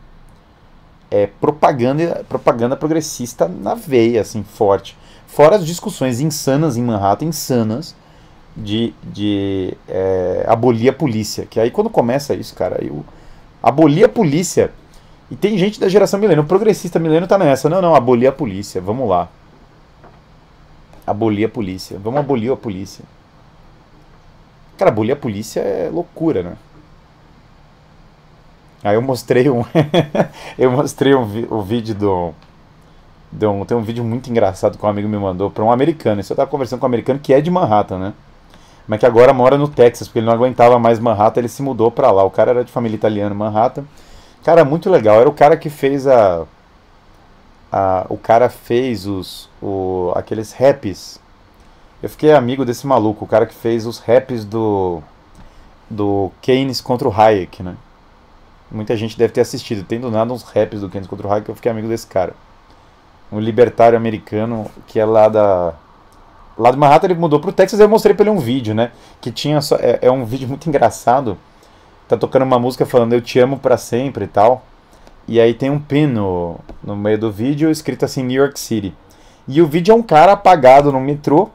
é, propaganda, propaganda progressista na veia, assim, forte. Fora as discussões insanas em Manhattan, insanas, de, de é, abolir a polícia. Que aí quando começa isso, cara, eu abolir a polícia. E tem gente da geração milênio, o progressista milênio tá nessa. Não, não, abolir a polícia, vamos lá. Abolir a polícia, vamos abolir a polícia. Cara, abolir a polícia é loucura, né? Aí eu mostrei um. eu mostrei um o vídeo do. do tem um vídeo muito engraçado que um amigo me mandou para um americano. Isso eu tava conversando com um americano que é de Manhattan, né? Mas que agora mora no Texas, porque ele não aguentava mais Manhattan, ele se mudou para lá. O cara era de família italiana, Manhattan. Cara, muito legal. Era o cara que fez a. a o cara fez os. O, aqueles raps. Eu fiquei amigo desse maluco, o cara que fez os raps do. Do Keynes contra o Hayek, né? Muita gente deve ter assistido. Tem do nada uns raps do Keynes contra o Hayek eu fiquei amigo desse cara. Um libertário americano que é lá da. Lá de Manhattan ele mudou pro Texas. Eu mostrei pra ele um vídeo, né? Que tinha só. É, é um vídeo muito engraçado. Tá tocando uma música falando eu te amo para sempre e tal. E aí tem um pino no meio do vídeo escrito assim New York City. E o vídeo é um cara apagado no metrô.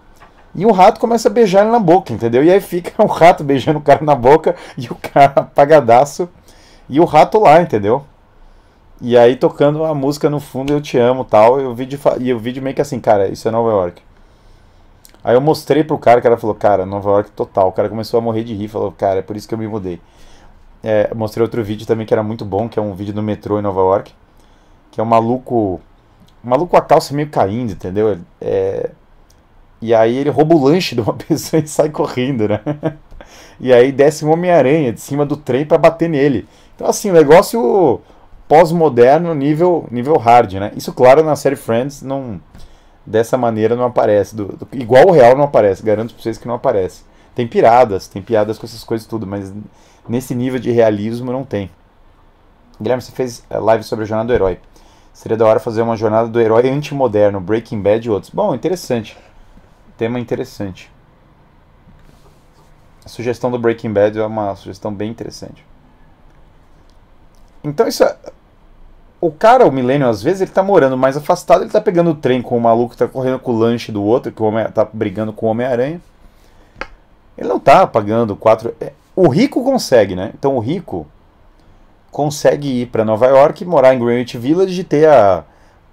E o rato começa a beijar ele na boca, entendeu? E aí fica o rato beijando o cara na boca e o cara apagadaço e o rato lá, entendeu? E aí tocando a música no fundo, eu te amo tal. E o vídeo, e o vídeo meio que assim, cara, isso é Nova York. Aí eu mostrei pro cara, o cara falou, cara, Nova York total. O cara começou a morrer de rir, falou, cara, é por isso que eu me mudei. É, mostrei outro vídeo também que era muito bom, que é um vídeo do metrô em Nova York. Que é um maluco. Um maluco com a calça meio caindo, entendeu? É, e aí ele rouba o lanche de uma pessoa e sai correndo, né? E aí desce um Homem-Aranha de cima do trem para bater nele. Então, assim, o negócio pós-moderno nível, nível hard, né? Isso, claro, na série Friends não dessa maneira não aparece. Do, do, igual o real não aparece, garanto pra vocês que não aparece. Tem piradas, tem piadas com essas coisas tudo, mas nesse nível de realismo não tem. Guilherme, você fez live sobre a jornada do herói. Seria da hora fazer uma jornada do herói antimoderno, Breaking Bad e outros. Bom, interessante. Tema interessante. A sugestão do Breaking Bad é uma sugestão bem interessante. Então isso é... O cara, o milênio, às vezes ele tá morando mais afastado, ele tá pegando o trem com o maluco que tá correndo com o lanche do outro, que o homem tá brigando com o Homem-Aranha. Ele não tá pagando quatro. É, o rico consegue, né? Então o rico consegue ir para Nova York, morar em Greenwich Village e ter a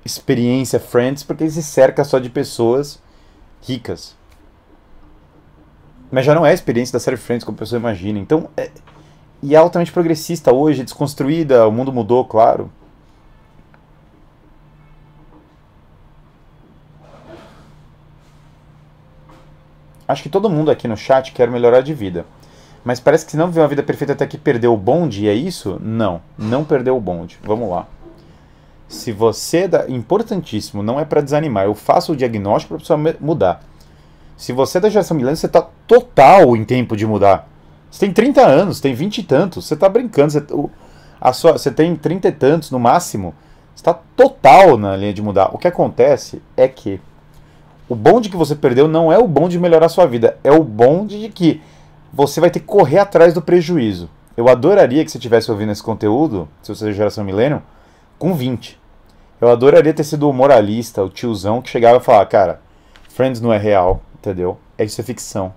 experiência Friends, porque ele se cerca só de pessoas ricas. Mas já não é a experiência da série Friends como a pessoa imagina. Então, é, e é altamente progressista hoje, desconstruída, o mundo mudou, claro. Acho que todo mundo aqui no chat quer melhorar de vida. Mas parece que se não viver uma vida perfeita até que perdeu o bonde, é isso? Não, não perdeu o bonde. Vamos lá. Se você. Da... Importantíssimo, não é para desanimar. Eu faço o diagnóstico para pessoa mudar. Se você é da geração milênio, você está total em tempo de mudar. Você tem 30 anos, tem 20 e tantos, você está brincando. Você, A sua, você tem 30 e tantos no máximo, está total na linha de mudar. O que acontece é que o bonde que você perdeu não é o bonde de melhorar sua vida, é o bonde de que você vai ter que correr atrás do prejuízo. Eu adoraria que você estivesse ouvindo esse conteúdo, se você é geração milênio, com 20. Eu adoraria ter sido o moralista, o tiozão que chegava e falava, cara, Friends não é real, entendeu? É isso é ficção.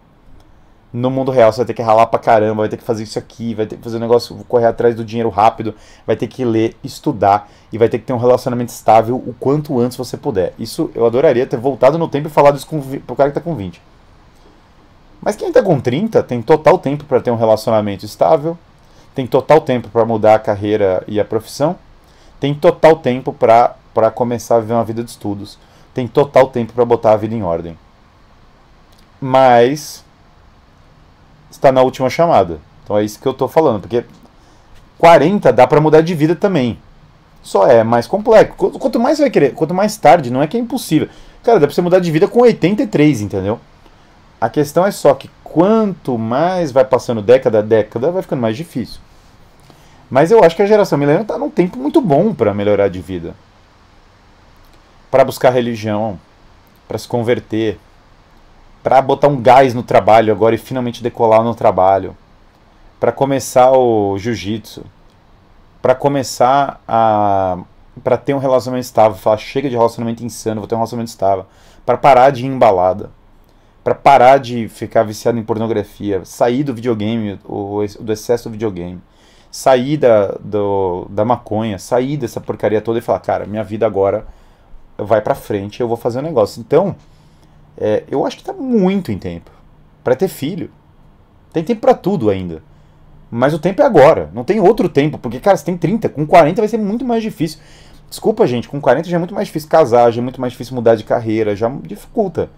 No mundo real você vai ter que ralar pra caramba, vai ter que fazer isso aqui, vai ter que fazer um negócio, correr atrás do dinheiro rápido, vai ter que ler, estudar e vai ter que ter um relacionamento estável o quanto antes você puder. Isso eu adoraria ter voltado no tempo e falado isso com, pro cara que tá com 20. Mas quem tá com 30 tem total tempo para ter um relacionamento estável, tem total tempo para mudar a carreira e a profissão, tem total tempo para começar a viver uma vida de estudos, tem total tempo para botar a vida em ordem. Mas está na última chamada. Então é isso que eu estou falando, porque 40 dá para mudar de vida também. Só é mais complexo. Quanto mais você vai querer, quanto mais tarde, não é que é impossível. Cara, dá pra você mudar de vida com 83, entendeu? A questão é só que quanto mais vai passando década a década, vai ficando mais difícil. Mas eu acho que a geração milênio está num tempo muito bom para melhorar de vida. Para buscar religião, para se converter, para botar um gás no trabalho agora e finalmente decolar no trabalho, para começar o jiu-jitsu, para começar a para ter um relacionamento estável, falar chega de relacionamento insano, vou ter um relacionamento estável, para parar de ir embalada, para parar de ficar viciado em pornografia, sair do videogame, o, do excesso do videogame, sair da, do, da maconha, sair dessa porcaria toda e falar, cara, minha vida agora vai para frente, eu vou fazer um negócio. Então, é, eu acho que está muito em tempo para ter filho. Tem tempo para tudo ainda. Mas o tempo é agora. Não tem outro tempo. Porque, cara, você tem 30. Com 40 vai ser muito mais difícil. Desculpa, gente. Com 40 já é muito mais difícil casar. Já é muito mais difícil mudar de carreira. Já dificulta.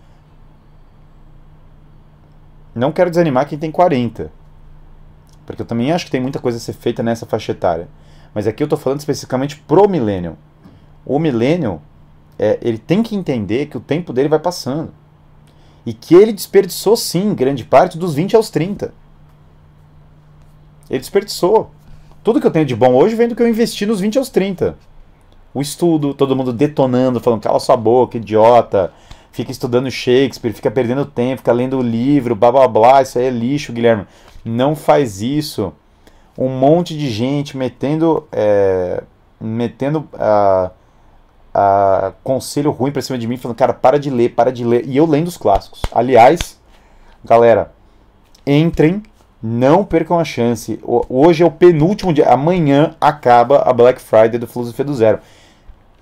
Não quero desanimar quem tem 40. Porque eu também acho que tem muita coisa a ser feita nessa faixa etária. Mas aqui eu estou falando especificamente pro millennial. O millennial, é, ele tem que entender que o tempo dele vai passando. E que ele desperdiçou, sim, grande parte dos 20 aos 30. Ele desperdiçou. Tudo que eu tenho de bom hoje vem do que eu investi nos 20 aos 30. O estudo, todo mundo detonando, falando, cala sua boca, idiota. Fica estudando Shakespeare, fica perdendo tempo, fica lendo livro, blá blá blá, isso aí é lixo, Guilherme. Não faz isso. Um monte de gente metendo. É, metendo. Uh, uh, conselho ruim pra cima de mim, falando, cara, para de ler, para de ler. E eu lendo os clássicos. Aliás, galera, entrem, não percam a chance. Hoje é o penúltimo dia, amanhã acaba a Black Friday do Filosofia do Zero.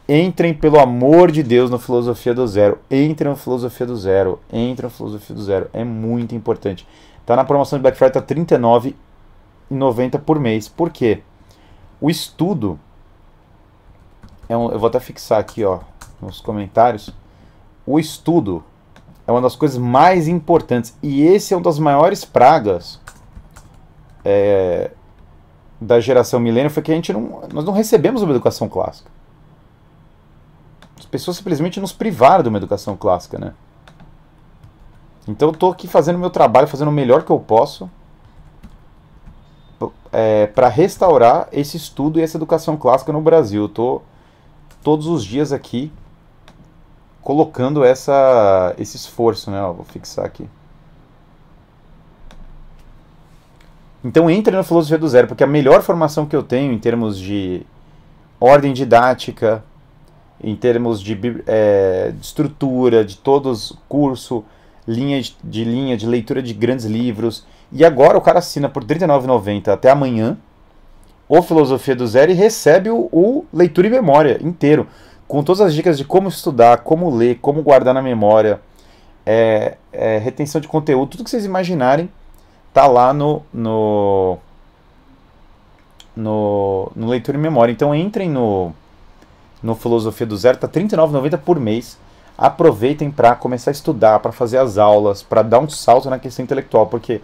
Entrem, pelo amor de Deus, no Filosofia do Zero. Entrem no Filosofia do Zero. Entrem no Filosofia do Zero. É muito importante. Tá na promoção de Black Friday, tá R$39,90 por mês. Por quê? O estudo é um, eu vou até fixar aqui, ó, nos comentários. O estudo é uma das coisas mais importantes e esse é uma das maiores pragas é, da geração milênio foi que a gente não, nós não recebemos uma educação clássica. As pessoas simplesmente nos privaram de uma educação clássica, né? Então eu estou aqui fazendo meu trabalho, fazendo o melhor que eu posso é, para restaurar esse estudo e essa educação clássica no Brasil. Eu estou todos os dias aqui colocando essa, esse esforço, né? Ó, vou fixar aqui. Então entre na filosofia do zero, porque a melhor formação que eu tenho em termos de ordem didática, em termos de, é, de estrutura, de todos curso, linha de, de, linha, de leitura de grandes livros. E agora o cara assina por R$ 39,90 até amanhã o Filosofia do Zero e recebe o, o Leitura e Memória inteiro, com todas as dicas de como estudar, como ler, como guardar na memória, é, é, retenção de conteúdo, tudo que vocês imaginarem tá lá no, no, no, no Leitura e Memória. Então entrem no, no Filosofia do Zero, tá R$ 39,90 por mês. Aproveitem para começar a estudar, para fazer as aulas, para dar um salto na questão intelectual, porque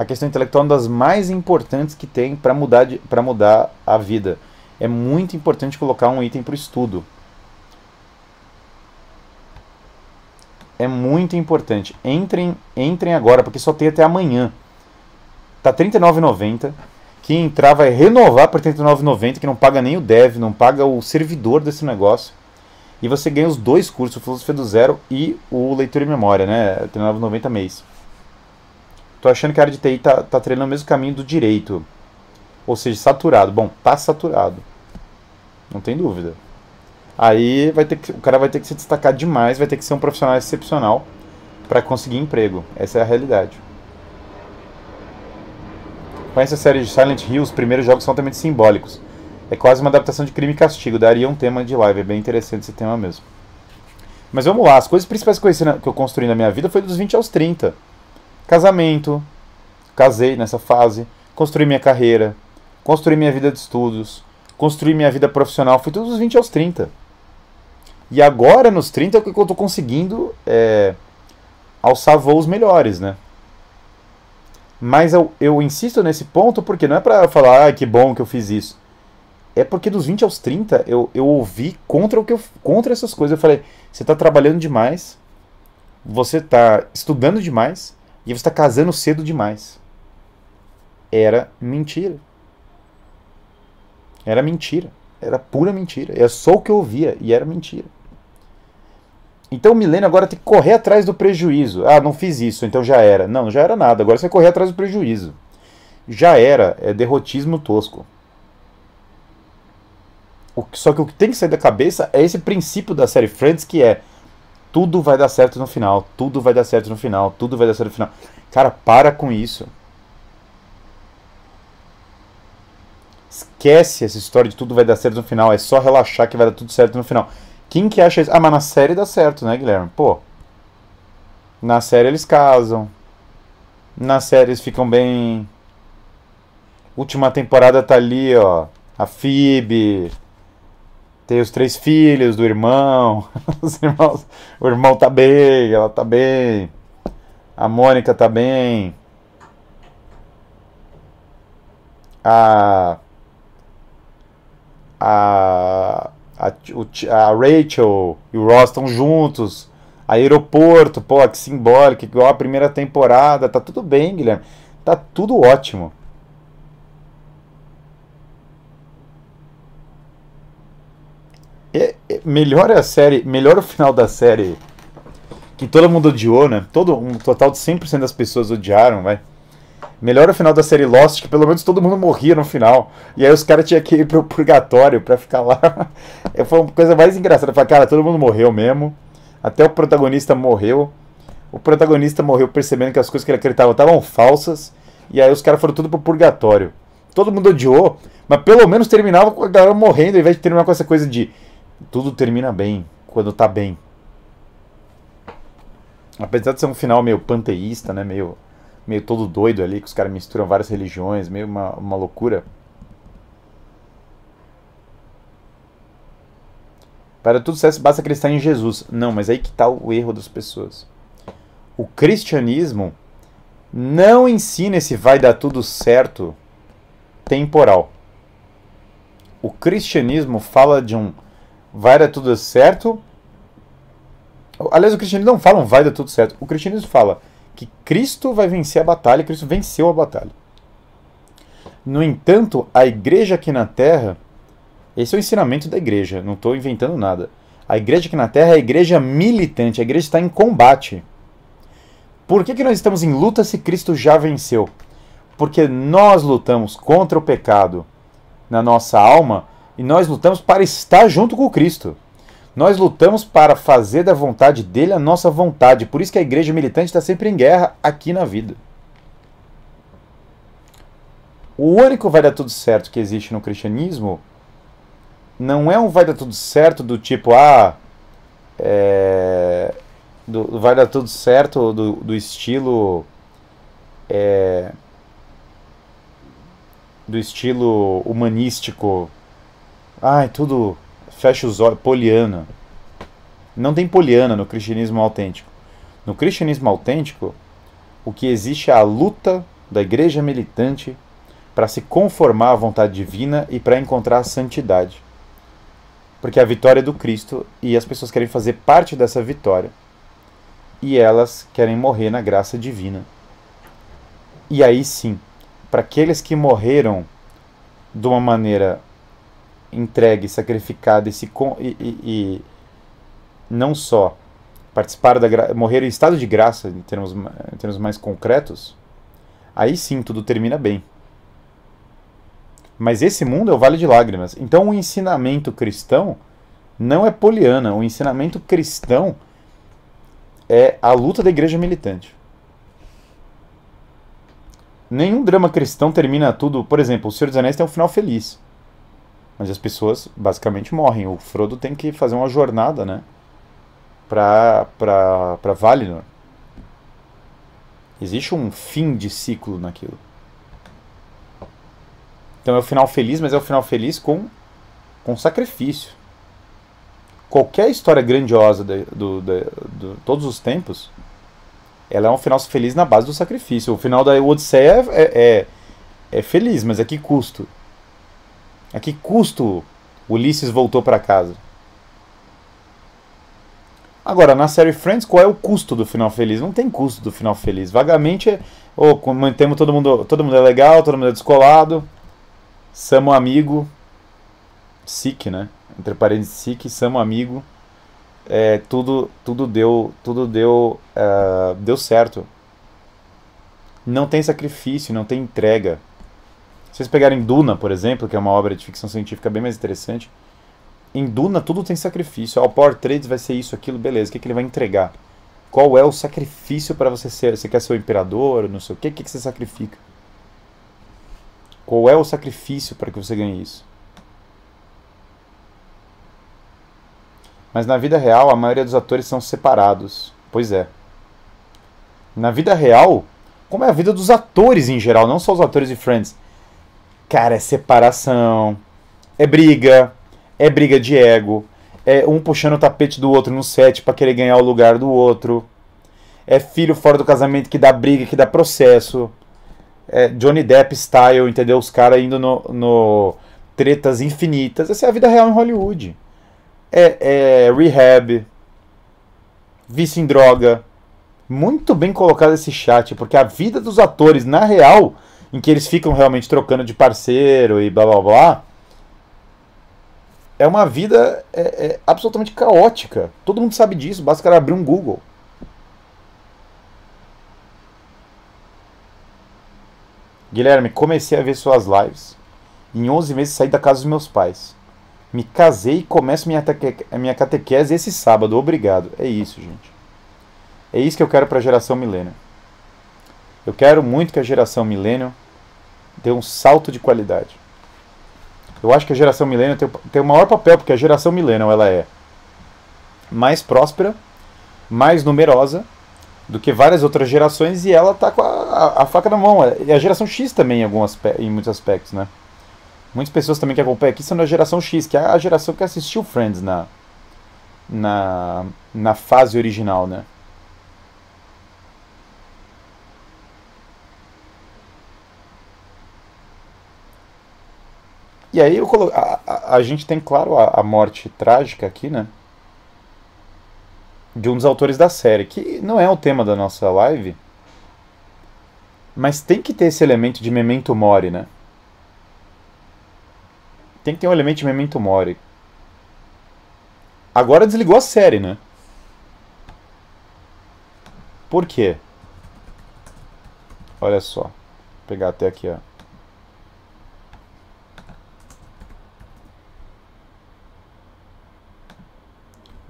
a questão intelectual é uma das mais importantes que tem para mudar, mudar a vida. É muito importante colocar um item para o estudo. É muito importante. Entrem, entrem agora, porque só tem até amanhã. Tá R$ 39,90, quem entrar vai renovar por R$ 89,90, que não paga nem o dev, não paga o servidor desse negócio. E você ganha os dois cursos, o Filosofia do Zero e o Leitura e Memória, né? R$ 39,90 mês. Tô achando que a área de TI tá, tá treinando o mesmo caminho do direito. Ou seja, saturado. Bom, tá saturado. Não tem dúvida. Aí vai ter que, o cara vai ter que se destacar demais, vai ter que ser um profissional excepcional para conseguir emprego. Essa é a realidade. Conhece a série de Silent Hill? Os primeiros jogos são altamente simbólicos. É quase uma adaptação de Crime e Castigo. Daria um tema de live. É bem interessante esse tema mesmo. Mas vamos lá. As coisas principais que eu construí na minha vida foi dos 20 aos 30. Casamento. Casei nessa fase. Construí minha carreira. Construí minha vida de estudos. Construí minha vida profissional. Foi tudo dos 20 aos 30. E agora, nos 30, é o que eu estou conseguindo é, alçar voos melhores, né? Mas eu, eu insisto nesse ponto porque não é para falar, ah, que bom que eu fiz isso. É porque dos 20 aos 30 eu, eu ouvi contra, o que eu, contra essas coisas. Eu falei, você está trabalhando demais, você está estudando demais e você está casando cedo demais. Era mentira. Era mentira. Era pura mentira. Era só o que eu ouvia e era mentira. Então o milênio agora tem que correr atrás do prejuízo. Ah, não fiz isso, então já era. Não, já era nada. Agora você vai correr atrás do prejuízo. Já era, é derrotismo tosco. O, só que o que tem que sair da cabeça é esse princípio da série Friends que é tudo vai dar certo no final, tudo vai dar certo no final, tudo vai dar certo no final. Cara, para com isso. Esquece essa história de tudo vai dar certo no final. É só relaxar que vai dar tudo certo no final. Quem que acha isso? Ah, mas na série dá certo, né, Guilherme? Pô. Na série eles casam. Na série eles ficam bem. Última temporada tá ali, ó. A Phoebe. Tem os três filhos do irmão. Os irmãos. O irmão tá bem, ela tá bem. A Mônica tá bem. A. A a, a Rachel e o Ross estão juntos. Aeroporto, pô, que simbólico, igual a primeira temporada. Tá tudo bem, Guilherme. Tá tudo ótimo. É, é, melhor a série, melhor o final da série que todo mundo odiou, né? Todo um total de 100% das pessoas odiaram, vai. Melhor o final da série Lost, que pelo menos todo mundo morria no final. E aí os caras tinham que ir pro purgatório pra ficar lá. Foi uma coisa mais engraçada. Falei, cara, todo mundo morreu mesmo. Até o protagonista morreu. O protagonista morreu percebendo que as coisas que ele acreditava estavam falsas. E aí os caras foram tudo pro purgatório. Todo mundo odiou, mas pelo menos terminava com a galera morrendo, ao invés de terminar com essa coisa de tudo termina bem quando tá bem. Apesar de ser um final meio panteísta, né? Meio meio todo doido ali, que os caras misturam várias religiões, meio uma, uma loucura. Para tudo sucesso basta acreditar em Jesus. Não, mas aí que está o erro das pessoas. O cristianismo não ensina esse vai dar tudo certo temporal. O cristianismo fala de um vai dar tudo certo. Aliás, o cristianismo não fala um vai dar tudo certo. O cristianismo fala que Cristo vai vencer a batalha, Cristo venceu a batalha. No entanto, a igreja aqui na terra, esse é o ensinamento da igreja, não estou inventando nada. A igreja aqui na terra é a igreja militante, a igreja está em combate. Por que, que nós estamos em luta se Cristo já venceu? Porque nós lutamos contra o pecado na nossa alma e nós lutamos para estar junto com Cristo. Nós lutamos para fazer da vontade dele a nossa vontade. Por isso que a igreja militante está sempre em guerra aqui na vida. O único vai dar tudo certo que existe no cristianismo não é um vai dar tudo certo do tipo, ah, é, do, vai dar tudo certo do, do estilo. É, do estilo humanístico. Ai, tudo fecha os olhos. Poliana. Não tem poliana no cristianismo autêntico. No cristianismo autêntico, o que existe é a luta da igreja militante para se conformar à vontade divina e para encontrar a santidade. Porque a vitória é do Cristo e as pessoas querem fazer parte dessa vitória. E elas querem morrer na graça divina. E aí sim, para aqueles que morreram de uma maneira entregue, sacrificada e, se, e, e, e não só participar da morrer em estado de graça, em termos, em termos mais concretos, aí sim tudo termina bem. Mas esse mundo é o vale de lágrimas. Então o ensinamento cristão não é poliana. O ensinamento cristão é a luta da igreja militante. Nenhum drama cristão termina tudo. Por exemplo, O Senhor dos Anéis tem um final feliz. Mas as pessoas basicamente morrem. O Frodo tem que fazer uma jornada, né? Pra, pra, pra Valinor. Existe um fim de ciclo naquilo. Então é o final feliz, mas é o final feliz com, com sacrifício. Qualquer história grandiosa de, do, de, de, todos os tempos, ela é um final feliz na base do sacrifício. O final da Odisseia é, é, é feliz, mas a que custo? A que custo Ulisses voltou para casa? Agora, na série Friends, qual é o custo do final feliz? Não tem custo do final feliz. Vagamente é. Oh, mantemos todo mundo. Todo mundo é legal, todo mundo é descolado. Samo amigo. Sick, né? Entre parênteses, Sick, Samo amigo. É, tudo, tudo deu, tudo deu, uh, deu certo. Não tem sacrifício, não tem entrega. Se vocês pegarem Duna, por exemplo, que é uma obra de ficção científica bem mais interessante, em Duna tudo tem sacrifício. Ah, o Power Trades vai ser isso, aquilo, beleza. O que, que ele vai entregar? Qual é o sacrifício para você ser? Você quer ser o imperador? Não sei o que. O que, que você sacrifica? Qual é o sacrifício para que você ganhe isso? Mas na vida real, a maioria dos atores são separados. Pois é. Na vida real, como é a vida dos atores em geral, não só os atores de Friends. Cara, é separação, é briga, é briga de ego, é um puxando o tapete do outro no set para querer ganhar o lugar do outro, é filho fora do casamento que dá briga, que dá processo, é Johnny Depp style, entendeu? Os caras indo no, no tretas infinitas. Essa é a vida real em Hollywood. É, é rehab, vício em droga. Muito bem colocado esse chat, porque a vida dos atores, na real, em que eles ficam realmente trocando de parceiro e blá blá blá, é uma vida é, é, absolutamente caótica. Todo mundo sabe disso, basta o cara abrir um Google. Guilherme, comecei a ver suas lives. Em 11 meses saí da casa dos meus pais. Me casei e começo minha, minha catequese esse sábado. Obrigado. É isso, gente. É isso que eu quero para a geração milênio. Eu quero muito que a geração milênio dê um salto de qualidade. Eu acho que a geração milênio tem, tem o maior papel, porque a geração milênio ela é mais próspera, mais numerosa do que várias outras gerações e ela tá com a, a, a faca na mão. E a geração X também em, alguns, em muitos aspectos, né? Muitas pessoas também que acompanham aqui são da geração X, que é a geração que assistiu Friends na, na, na fase original, né? E aí eu colo... a, a, a, gente tem, claro, a, a morte trágica aqui, né? De um dos autores da série, que não é o tema da nossa live, mas tem que ter esse elemento de memento mori, né? Tem que ter um elemento de memento mori. Agora desligou a série, né? Por quê? Olha só. Vou pegar até aqui, ó.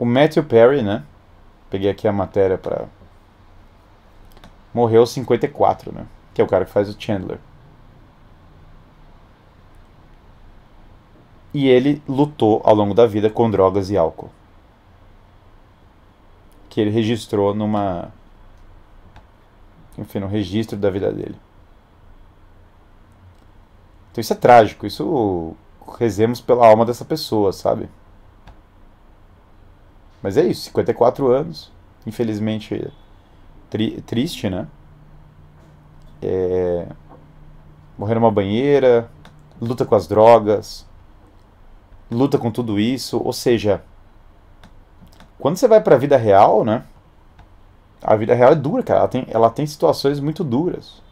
O Matthew Perry, né? Peguei aqui a matéria para morreu aos 54, né? Que é o cara que faz o Chandler. E ele lutou ao longo da vida com drogas e álcool. Que ele registrou numa enfim, no registro da vida dele. Então isso é trágico, isso rezemos pela alma dessa pessoa, sabe? Mas é isso, 54 anos, infelizmente tri triste, né? É... Morrer numa banheira, luta com as drogas, luta com tudo isso, ou seja, quando você vai para a vida real, né? A vida real é dura, cara. Ela tem, ela tem situações muito duras.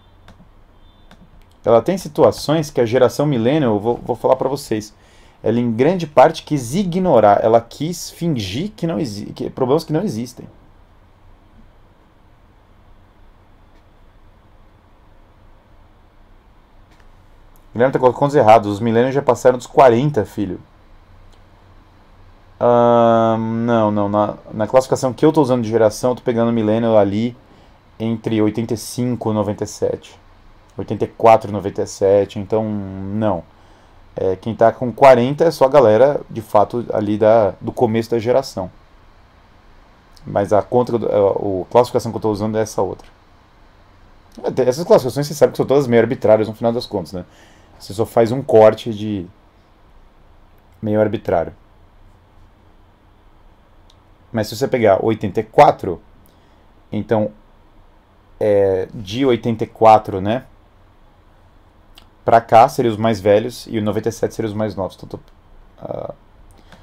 ela tem situações que a geração millennial, vou, vou falar para vocês, ela em grande parte quis ignorar, ela quis fingir que não existe, problemas que não existem. Guilherme tá colocando errados. Os milênios já passaram dos 40, filho. Não, não. Na, na, classificação que eu tô usando de geração, eu tô pegando milênio ali entre 85 e 97. 84 e 97. Então, não. É, quem tá com 40 é só a galera, de fato, ali da, do começo da geração. Mas a contra, a, a classificação que eu tô usando é essa outra. Essas classificações você sabe que são todas meio arbitrárias no final das contas, né? Você só faz um corte de meio arbitrário. Mas se você pegar 84, então é, de 84, né? Pra cá seriam os mais velhos e o 97 seriam os mais novos. Então, tô, uh,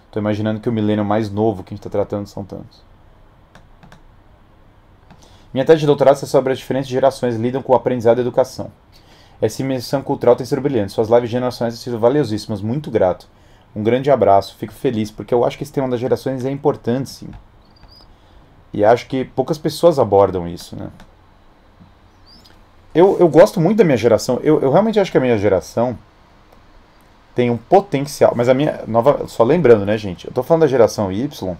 tô imaginando que o milênio mais novo que a gente está tratando são tantos. Minha tese de doutorado é sobre as diferentes gerações lidam com o aprendizado e a educação. Essa imersão cultural tem sido brilhante. Suas lives gerações têm sido valiosíssimas. Muito grato. Um grande abraço. Fico feliz, porque eu acho que esse tema das gerações é importante, sim. E acho que poucas pessoas abordam isso, né? Eu, eu gosto muito da minha geração. Eu, eu realmente acho que a minha geração tem um potencial. Mas a minha. nova Só lembrando, né, gente? Eu tô falando da geração Y.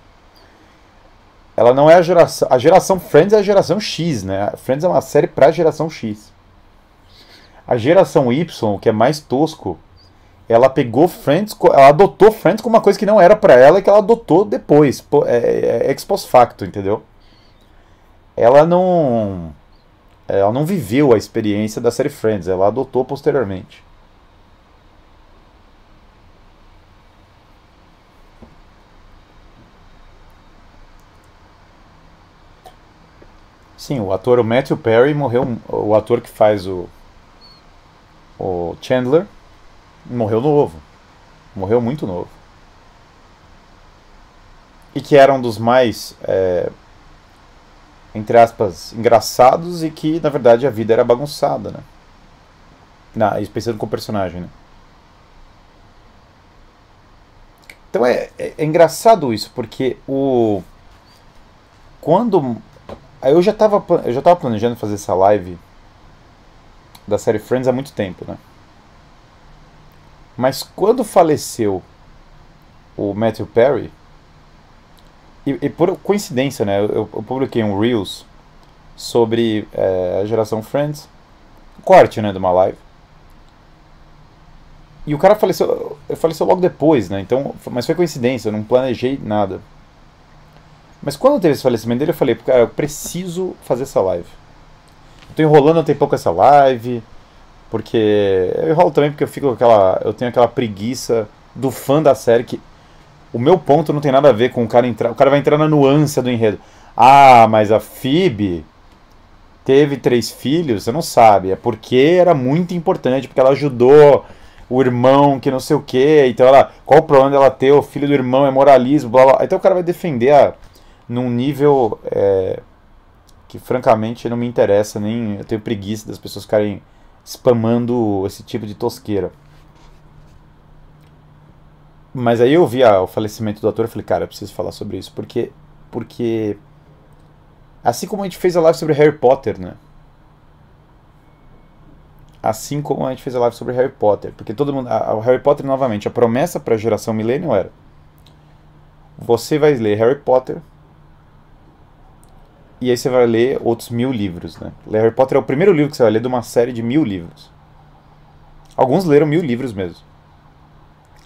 Ela não é a geração. A geração Friends é a geração X, né? Friends é uma série pra geração X. A geração Y, que é mais tosco, ela pegou Friends, ela adotou Friends como uma coisa que não era para ela e que ela adotou depois, é, é, é ex post facto, entendeu? Ela não ela não viveu a experiência da série Friends, ela adotou posteriormente. Sim, o ator o Matthew Perry morreu, o ator que faz o o Chandler morreu novo. Morreu muito novo. E que era um dos mais, é, entre aspas, engraçados e que, na verdade, a vida era bagunçada, né? Na, pensando com o personagem, né? Então é, é, é, engraçado isso, porque o. Quando. Eu já estava eu já tava planejando fazer essa live da série Friends há muito tempo, né? Mas quando faleceu o Matthew Perry, e, e por coincidência, né? Eu, eu, publiquei um Reels sobre é, a geração Friends, corte, né, de uma live. E o cara faleceu, faleceu logo depois, né? Então, mas foi coincidência, eu não planejei nada. Mas quando teve esse falecimento dele, eu falei, cara, eu preciso fazer essa live. Tô enrolando tem pouco essa live, porque eu enrolo também porque eu fico aquela, eu tenho aquela preguiça do fã da série que o meu ponto não tem nada a ver com o cara entrar, o cara vai entrar na nuance do enredo. Ah, mas a Phoebe teve três filhos, você não sabe, é porque era muito importante, porque ela ajudou o irmão que não sei o que, então ela, qual o problema dela ter o filho do irmão é moralismo, blá blá. Então o cara vai defender a, num nível é, que francamente não me interessa, nem eu tenho preguiça das pessoas ficarem spamando esse tipo de tosqueira. Mas aí eu vi ah, o falecimento do ator e falei, cara, eu preciso falar sobre isso, porque porque assim como a gente fez a live sobre Harry Potter, né? Assim como a gente fez a live sobre Harry Potter, porque todo mundo, o Harry Potter novamente, a promessa para a geração millennial era você vai ler Harry Potter e aí você vai ler outros mil livros, né? Harry Potter é o primeiro livro que você vai ler de uma série de mil livros. Alguns leram mil livros mesmo.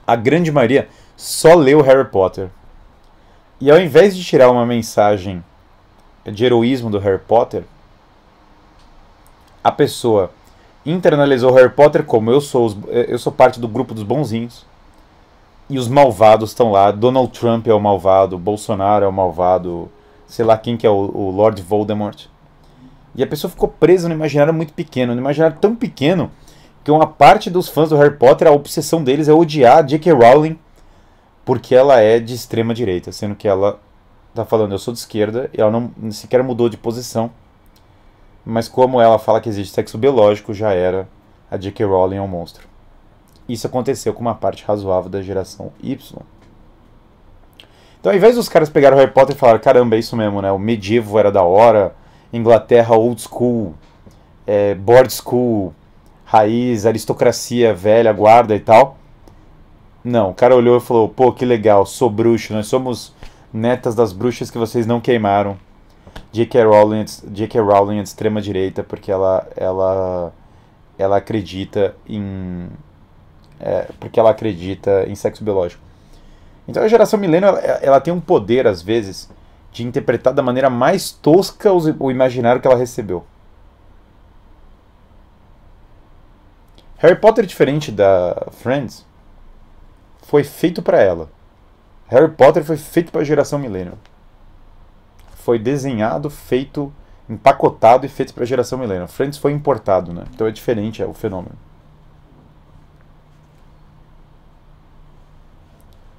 A grande maioria só leu Harry Potter. E ao invés de tirar uma mensagem de heroísmo do Harry Potter, a pessoa internalizou Harry Potter como eu sou, os, eu sou parte do grupo dos bonzinhos. E os malvados estão lá. Donald Trump é o malvado, Bolsonaro é o malvado, sei lá quem que é o, o Lord Voldemort. E a pessoa ficou presa no imaginário muito pequeno, no imaginário tão pequeno que uma parte dos fãs do Harry Potter, a obsessão deles é odiar a J.K. Rowling porque ela é de extrema direita, sendo que ela tá falando eu sou de esquerda e ela não sequer mudou de posição. Mas como ela fala que existe sexo biológico, já era a J.K. Rowling é um monstro. Isso aconteceu com uma parte razoável da geração Y. Então, ao invés dos caras pegaram Harry Potter e falaram, caramba, é isso mesmo, né? O medievo era da hora, Inglaterra old school, é, board school, raiz, aristocracia velha, guarda e tal. Não, o cara olhou e falou, pô, que legal, sou bruxo, nós somos netas das bruxas que vocês não queimaram. J.K. Rowling, J.K. Rowling é de extrema direita porque ela, ela, ela acredita em, é, porque ela acredita em sexo biológico. Então a geração milênio ela, ela, tem um poder às vezes de interpretar da maneira mais tosca o imaginário que ela recebeu. Harry Potter diferente da Friends foi feito para ela. Harry Potter foi feito para a geração milênio foi desenhado, feito, empacotado e feito para a geração milênio. Friends foi importado, né? Então é diferente é o fenômeno.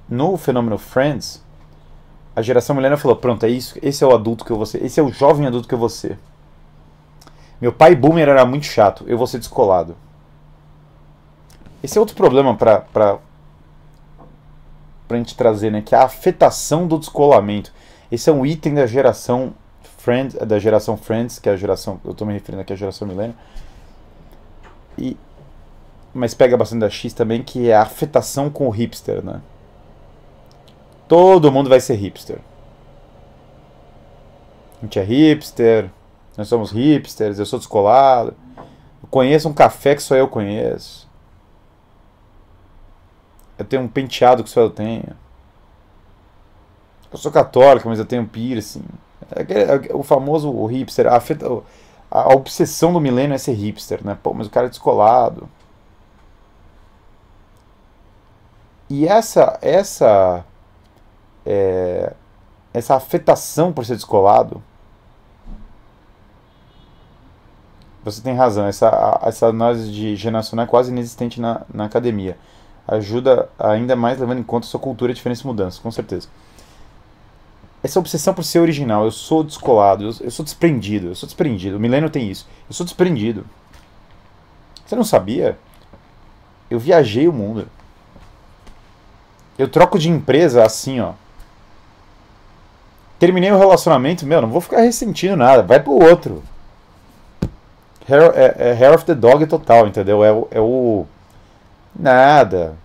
No fenômeno Friends, a geração milênio falou: pronto, é isso, esse é o adulto que eu vou ser, esse é o jovem adulto que eu vou ser. Meu pai boomer era muito chato, eu vou ser descolado. Esse é outro problema para a gente trazer, né? Que é a afetação do descolamento. Esse é um item da geração Friends, da geração Friends, que é a geração, eu estou me referindo aqui à geração milênio. E mas pega bastante da X também, que é a afetação com o hipster, né? Todo mundo vai ser hipster. A gente é hipster, nós somos hipsters, eu sou descolado. Eu conheço um café que só eu conheço. Eu tenho um penteado que só eu tenho. Eu sou católico, mas eu tenho piercing. É, é, o famoso hipster, a, a, a obsessão do milênio é ser hipster, né? Pô, mas o cara é descolado. E essa essa é, essa afetação por ser descolado, você tem razão. Essa essa análise de geracional é quase inexistente na, na academia. Ajuda ainda mais levando em conta sua cultura, diferença e mudança, com certeza essa obsessão por ser original. Eu sou descolado, eu, eu sou desprendido, eu sou desprendido. O Milênio tem isso. Eu sou desprendido. Você não sabia? Eu viajei o mundo. Eu troco de empresa assim, ó. Terminei o relacionamento, meu, não vou ficar ressentindo nada. Vai pro outro. Hair, é, é hair of the dog total, entendeu? É, é o. Nada.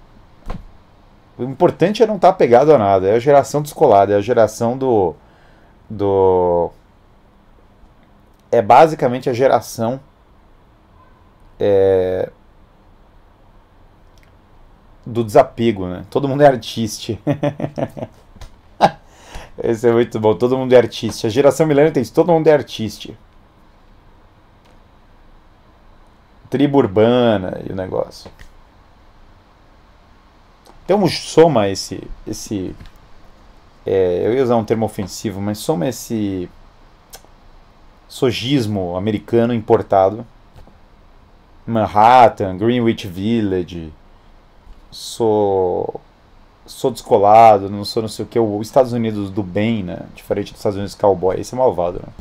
O importante é não estar tá apegado a nada. É a geração descolada, é a geração do. do. É basicamente a geração. É, do desapego, né? Todo mundo é artista. Esse é muito bom. Todo mundo é artista. A geração milênio tem isso. Todo mundo é artista. Tribo urbana e o negócio. Então soma esse. esse é, eu ia usar um termo ofensivo, mas soma esse sogismo americano importado. Manhattan, Greenwich Village, sou sou descolado, não sou não sei o que, os Estados Unidos do bem, né? Diferente dos Estados Unidos cowboy, esse é malvado, né?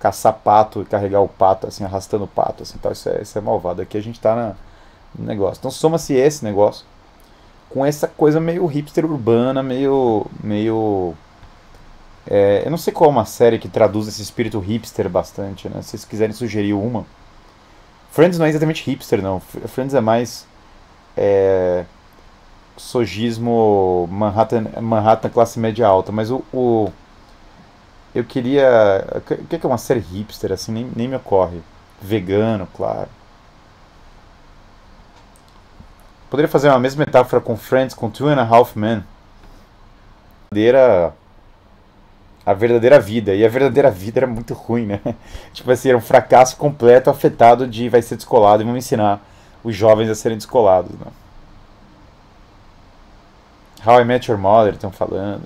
Caçar pato e carregar o pato, assim, arrastando o pato, assim, tal, isso é, isso é malvado. Aqui a gente tá na, no negócio. Então soma-se esse negócio com essa coisa meio hipster urbana, meio. meio. É, eu não sei qual é uma série que traduz esse espírito hipster bastante, né? Se vocês quiserem sugerir uma. Friends não é exatamente hipster, não. Friends é mais. É, sogismo Manhattan, Manhattan classe média alta, mas o, o eu queria. O que é uma série hipster? Assim, nem, nem me ocorre. Vegano, claro. Poderia fazer uma mesma metáfora com Friends, com Two and a Half Men. A verdadeira, a verdadeira vida. E a verdadeira vida era muito ruim, né? Tipo assim, era um fracasso completo, afetado de vai ser descolado e vamos ensinar os jovens a serem descolados, né? How I Met Your Mother estão falando.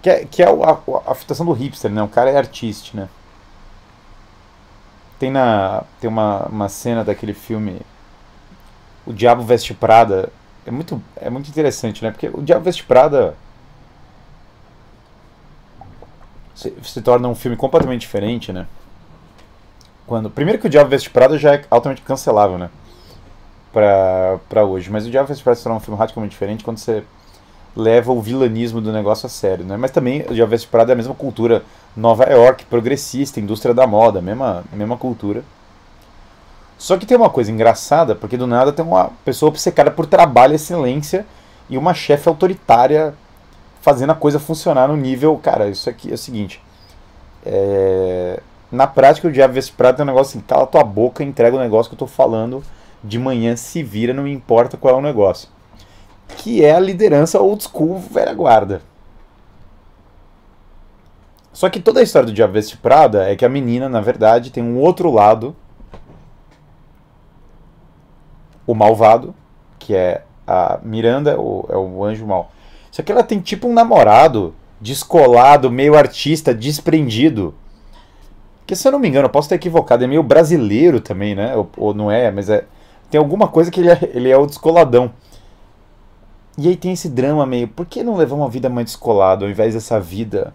Que é, que é a, a, a do hipster, né? O cara é artista, né? Tem, na, tem uma, uma cena daquele filme o Diabo Veste Prada é muito, é muito interessante, né? Porque o Diabo Veste Prada se, se torna um filme completamente diferente, né? Quando, primeiro que o Diabo Veste Prada já é altamente cancelável, né? pra, pra hoje. Mas o Diabo Veste Prada se torna um filme radicalmente diferente quando você leva o vilanismo do negócio a sério, né? Mas também o Diabo Veste Prada é a mesma cultura Nova York, progressista, indústria da moda, mesma, mesma cultura. Só que tem uma coisa engraçada, porque do nada tem uma pessoa obcecada por trabalho e excelência e uma chefe autoritária fazendo a coisa funcionar no nível. Cara, isso aqui é o seguinte. É, na prática, o Diabo Veste Prada tem um negócio assim: cala tua boca entrega o negócio que eu tô falando de manhã, se vira, não me importa qual é o negócio. Que é a liderança old school velha guarda. Só que toda a história do Diabo Veste Prada é que a menina, na verdade, tem um outro lado. O malvado, que é a Miranda, o, é o anjo mal. Só que ela tem tipo um namorado descolado, meio artista, desprendido. Que se eu não me engano, eu posso estar equivocado, é meio brasileiro também, né? Ou, ou não é, mas é. Tem alguma coisa que ele é, ele é o descoladão. E aí tem esse drama meio. Por que não levar uma vida mais descolada ao invés dessa vida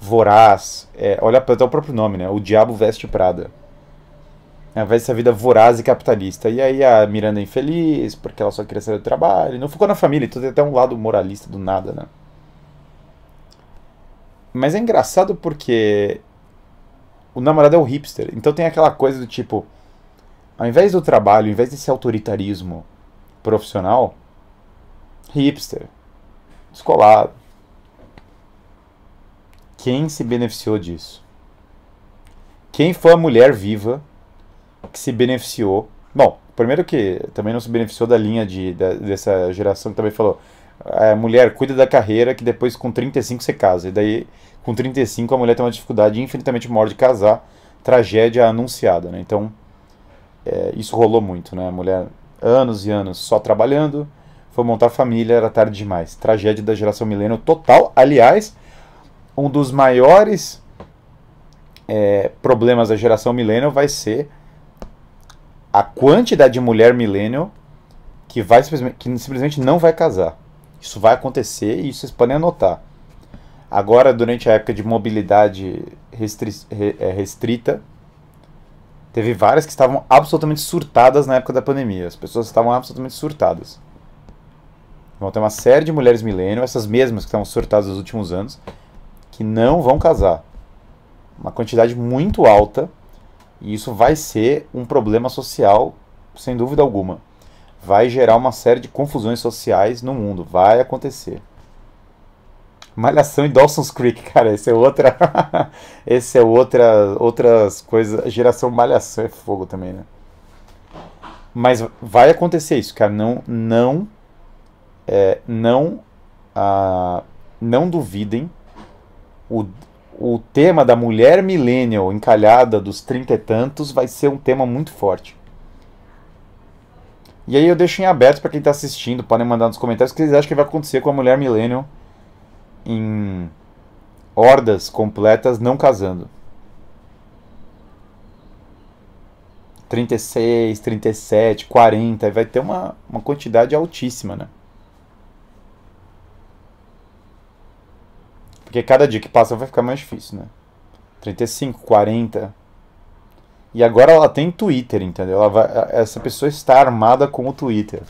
voraz? É, olha até o próprio nome, né? O Diabo Veste Prada. Ao invés dessa vida voraz e capitalista. E aí a Miranda é infeliz, porque ela só queria sair do trabalho. Não ficou na família, então tem até um lado moralista do nada, né? Mas é engraçado porque o namorado é o hipster. Então tem aquela coisa do tipo, ao invés do trabalho, ao invés desse autoritarismo profissional, hipster, descolado. Quem se beneficiou disso? Quem foi a mulher viva que se beneficiou? Bom, primeiro que também não se beneficiou da linha de, da, dessa geração que também falou, a mulher cuida da carreira que depois com 35 você casa. E daí com 35 a mulher tem uma dificuldade infinitamente maior de casar, tragédia anunciada, né? Então, é, isso rolou muito, né? A mulher anos e anos só trabalhando, foi montar família, era tarde demais. Tragédia da geração milênio total. Aliás, um dos maiores é, problemas da geração milênio vai ser a quantidade de mulher milênio que, vai, que simplesmente não vai casar. Isso vai acontecer e vocês podem anotar. Agora, durante a época de mobilidade restri é, restrita, teve várias que estavam absolutamente surtadas na época da pandemia. As pessoas estavam absolutamente surtadas. Vão ter uma série de mulheres milênio, essas mesmas que estavam surtadas nos últimos anos, que não vão casar. Uma quantidade muito alta, e isso vai ser um problema social, sem dúvida alguma. Vai gerar uma série de confusões sociais no mundo, vai acontecer. Malhação e Dawson's Creek, cara, esse é outra. esse é outra. Outras coisas. Geração Malhação é fogo também, né? Mas vai acontecer isso, cara. Não. Não. É, não. Ah, não duvidem. O, o tema da mulher millennial encalhada dos trinta e tantos vai ser um tema muito forte. E aí eu deixo em aberto para quem está assistindo, podem mandar nos comentários o que vocês acham que vai acontecer com a mulher millennial em hordas completas não casando. 36, 37, 40, vai ter uma, uma quantidade altíssima, né? Porque cada dia que passa vai ficar mais difícil, né? 35, 40. E agora ela tem Twitter, entendeu? Ela vai, essa pessoa está armada com o Twitter.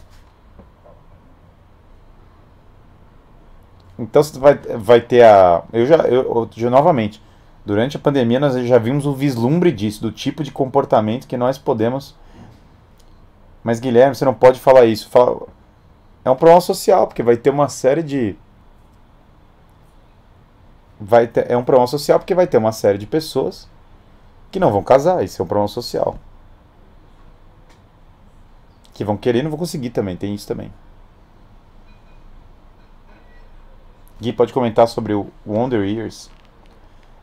Então você vai, vai ter a. Eu já, eu, novamente, durante a pandemia nós já vimos o vislumbre disso, do tipo de comportamento que nós podemos. Mas Guilherme, você não pode falar isso. Fala... É um problema social, porque vai ter uma série de. Vai ter... É um problema social porque vai ter uma série de pessoas que não vão casar. Isso é um problema social. Que vão querer e não vão conseguir também. Tem isso também. Gui, pode comentar sobre o Wonder Years?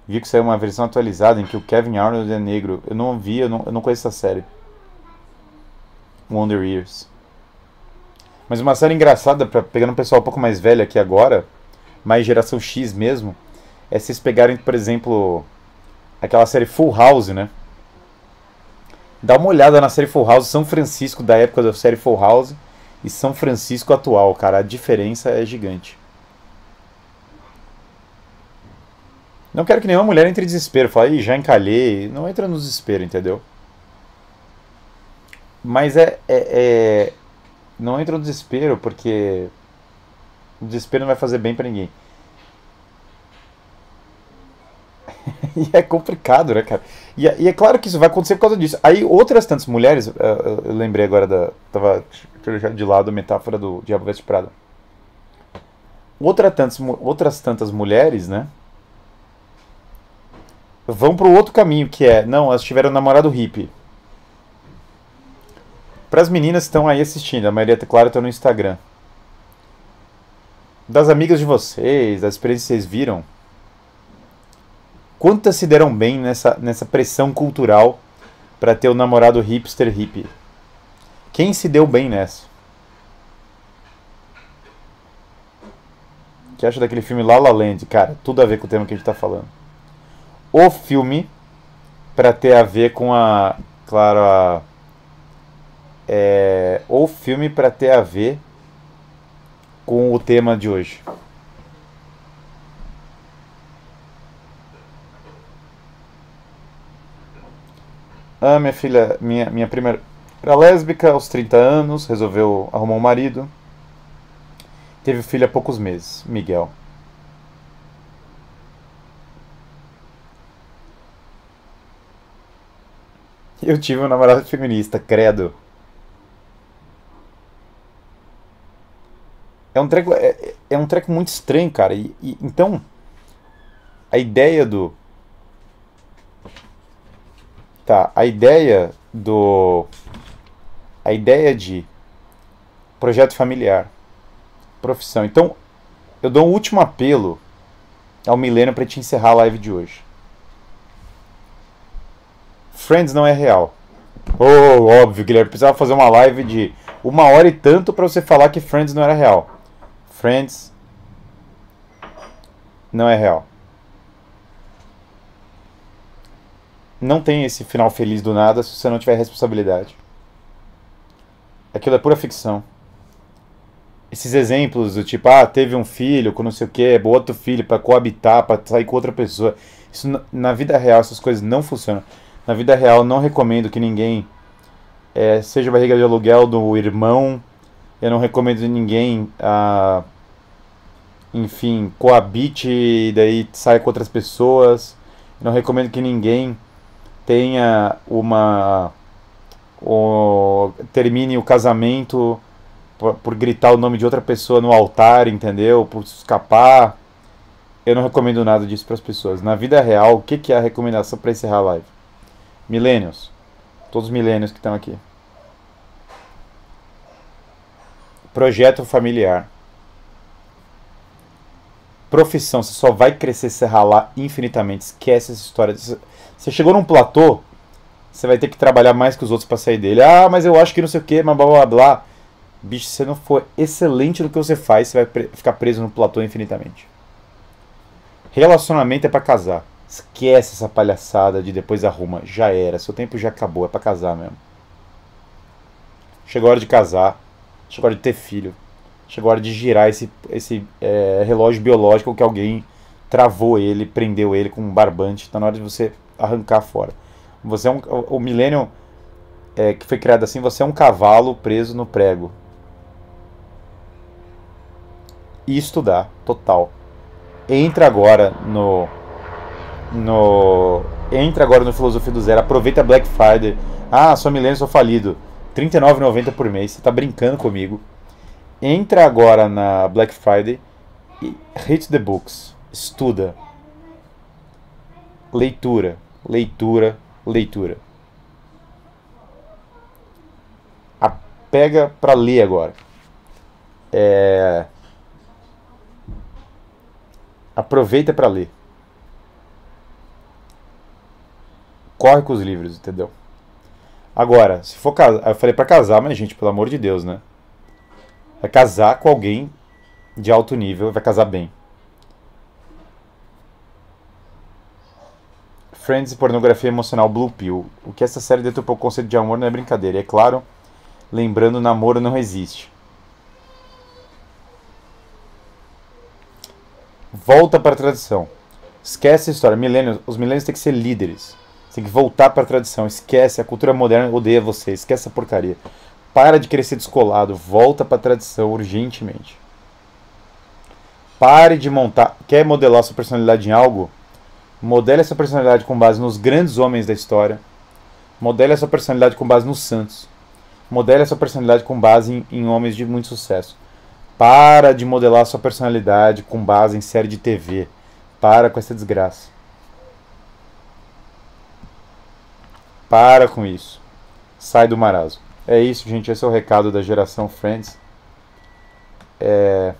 Vi que saiu uma versão atualizada em que o Kevin Arnold é negro. Eu não vi, eu não, eu não conheço essa série. Wonder Years. Mas uma série engraçada, pra, pegando um pessoal um pouco mais velho aqui agora, mais geração X mesmo, é vocês pegarem, por exemplo, aquela série Full House, né? Dá uma olhada na série Full House São Francisco da época da série Full House e São Francisco atual, cara. A diferença é gigante. Não quero que nenhuma mulher entre em desespero. Fale, já encalhei. Não entra no desespero, entendeu? Mas é, é, é, Não entra no desespero, porque. O desespero não vai fazer bem para ninguém. e é complicado, né, cara? E, é, e, é claro que isso vai acontecer por causa disso. Aí outras tantas mulheres, eu, eu lembrei agora da. Tava de lado a metáfora do Diabo Veste Prada. Outra tantas, outras tantas mulheres, né? Vão pro outro caminho, que é, não, elas tiveram um namorado hippie. Para as meninas que estão aí assistindo, a maioria, claro, está no Instagram. Das amigas de vocês, das experiências que vocês viram, quantas se deram bem nessa, nessa pressão cultural para ter o namorado hipster hippie? Quem se deu bem nessa? O que acha daquele filme La La Land? Cara, tudo a ver com o tema que a gente está falando. O filme para ter a ver com a, claro, a é, ou filme para ter a ver com o tema de hoje. Ah, minha filha, minha, minha primeira era lésbica aos 30 anos, resolveu arrumar um marido. Teve filho há poucos meses, Miguel. Eu tive um namorado feminista, credo. É um treco, é, é um treco muito estranho, cara. E, e, então, a ideia do. Tá, a ideia do. A ideia de projeto familiar, profissão. Então, eu dou um último apelo ao Milênio para te encerrar a live de hoje. Friends não é real. Oh, óbvio, Guilherme, precisava fazer uma live de uma hora e tanto para você falar que Friends não era real. Friends não é real. Não tem esse final feliz do nada se você não tiver responsabilidade. Aquilo é pura ficção. Esses exemplos do tipo, ah, teve um filho com não sei o que, outro filho para coabitar, para sair com outra pessoa. Isso na vida real essas coisas não funcionam. Na vida real não recomendo que ninguém é, seja barriga de aluguel do irmão, eu não recomendo ninguém, ah, enfim, coabite e daí saia com outras pessoas. Não recomendo que ninguém tenha uma. Termine o casamento por, por, gritar o nome de outra pessoa no altar, entendeu? Por escapar. Eu não recomendo nada disso para as pessoas. Na vida real, o que, que é a recomendação para encerrar a live? Milênios. Todos os milênios que estão aqui. Projeto familiar. Profissão, você só vai crescer se ralar infinitamente. Esquece essa história. Você chegou num platô, você vai ter que trabalhar mais que os outros para sair dele. Ah, mas eu acho que não sei o que, mas blá blá blá. Bicho, se você não for excelente no que você faz, você vai pre ficar preso no platô infinitamente. Relacionamento é para casar. Esquece essa palhaçada de depois arruma. Já era, seu tempo já acabou, é para casar mesmo. Chegou a hora de casar. Chegou a hora de ter filho. Chegou a hora de girar esse, esse é, relógio biológico que alguém travou ele, prendeu ele com um barbante. Está na hora de você arrancar fora. Você é um, o milênio é, que foi criado assim, você é um cavalo preso no prego. E estudar, total. Entra agora no no entra agora no filosofia do zero, aproveita Black Friday. Ah, sou milênio, sou falido. R$ 39,90 por mês. Você está brincando comigo. Entra agora na Black Friday e hit the books. Estuda. Leitura, leitura, leitura. A pega para ler agora. É... Aproveita para ler. Corre com os livros, entendeu? Agora, se for casar. Eu falei para casar, mas, gente, pelo amor de Deus, né? Vai casar com alguém de alto nível, vai casar bem. Friends e pornografia emocional Blue Pill. O que essa série deturpou o conceito de amor não é brincadeira. E é claro, lembrando, namoro não existe. Volta para a tradição. Esquece a história. Milênios, os milênios têm que ser líderes. tem que voltar para a tradição. Esquece, a cultura moderna odeia você. Esquece essa porcaria. Para de ser descolado. Volta para a tradição urgentemente. Pare de montar. Quer modelar sua personalidade em algo? Modele essa personalidade com base nos grandes homens da história. Modele essa personalidade com base nos santos. Modele essa personalidade com base em, em homens de muito sucesso. Para de modelar sua personalidade com base em série de TV. Para com essa desgraça. Para com isso. Sai do marasmo. É isso, gente. Esse é o recado da geração Friends. É...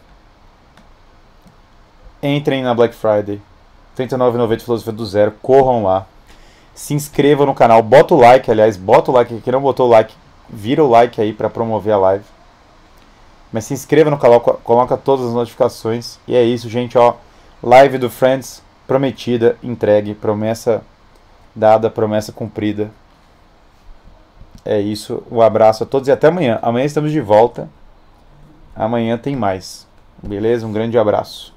Entrem na Black Friday. R$ 39,90 Filosofia do Zero. Corram lá. Se inscrevam no canal. Bota o like, aliás. Bota o like. Quem não botou o like, vira o like aí para promover a live. Mas se inscreva no canal, coloca todas as notificações. E é isso, gente. Ó, live do Friends prometida, entregue, promessa dada, promessa cumprida. É isso. Um abraço a todos e até amanhã. Amanhã estamos de volta. Amanhã tem mais. Beleza? Um grande abraço.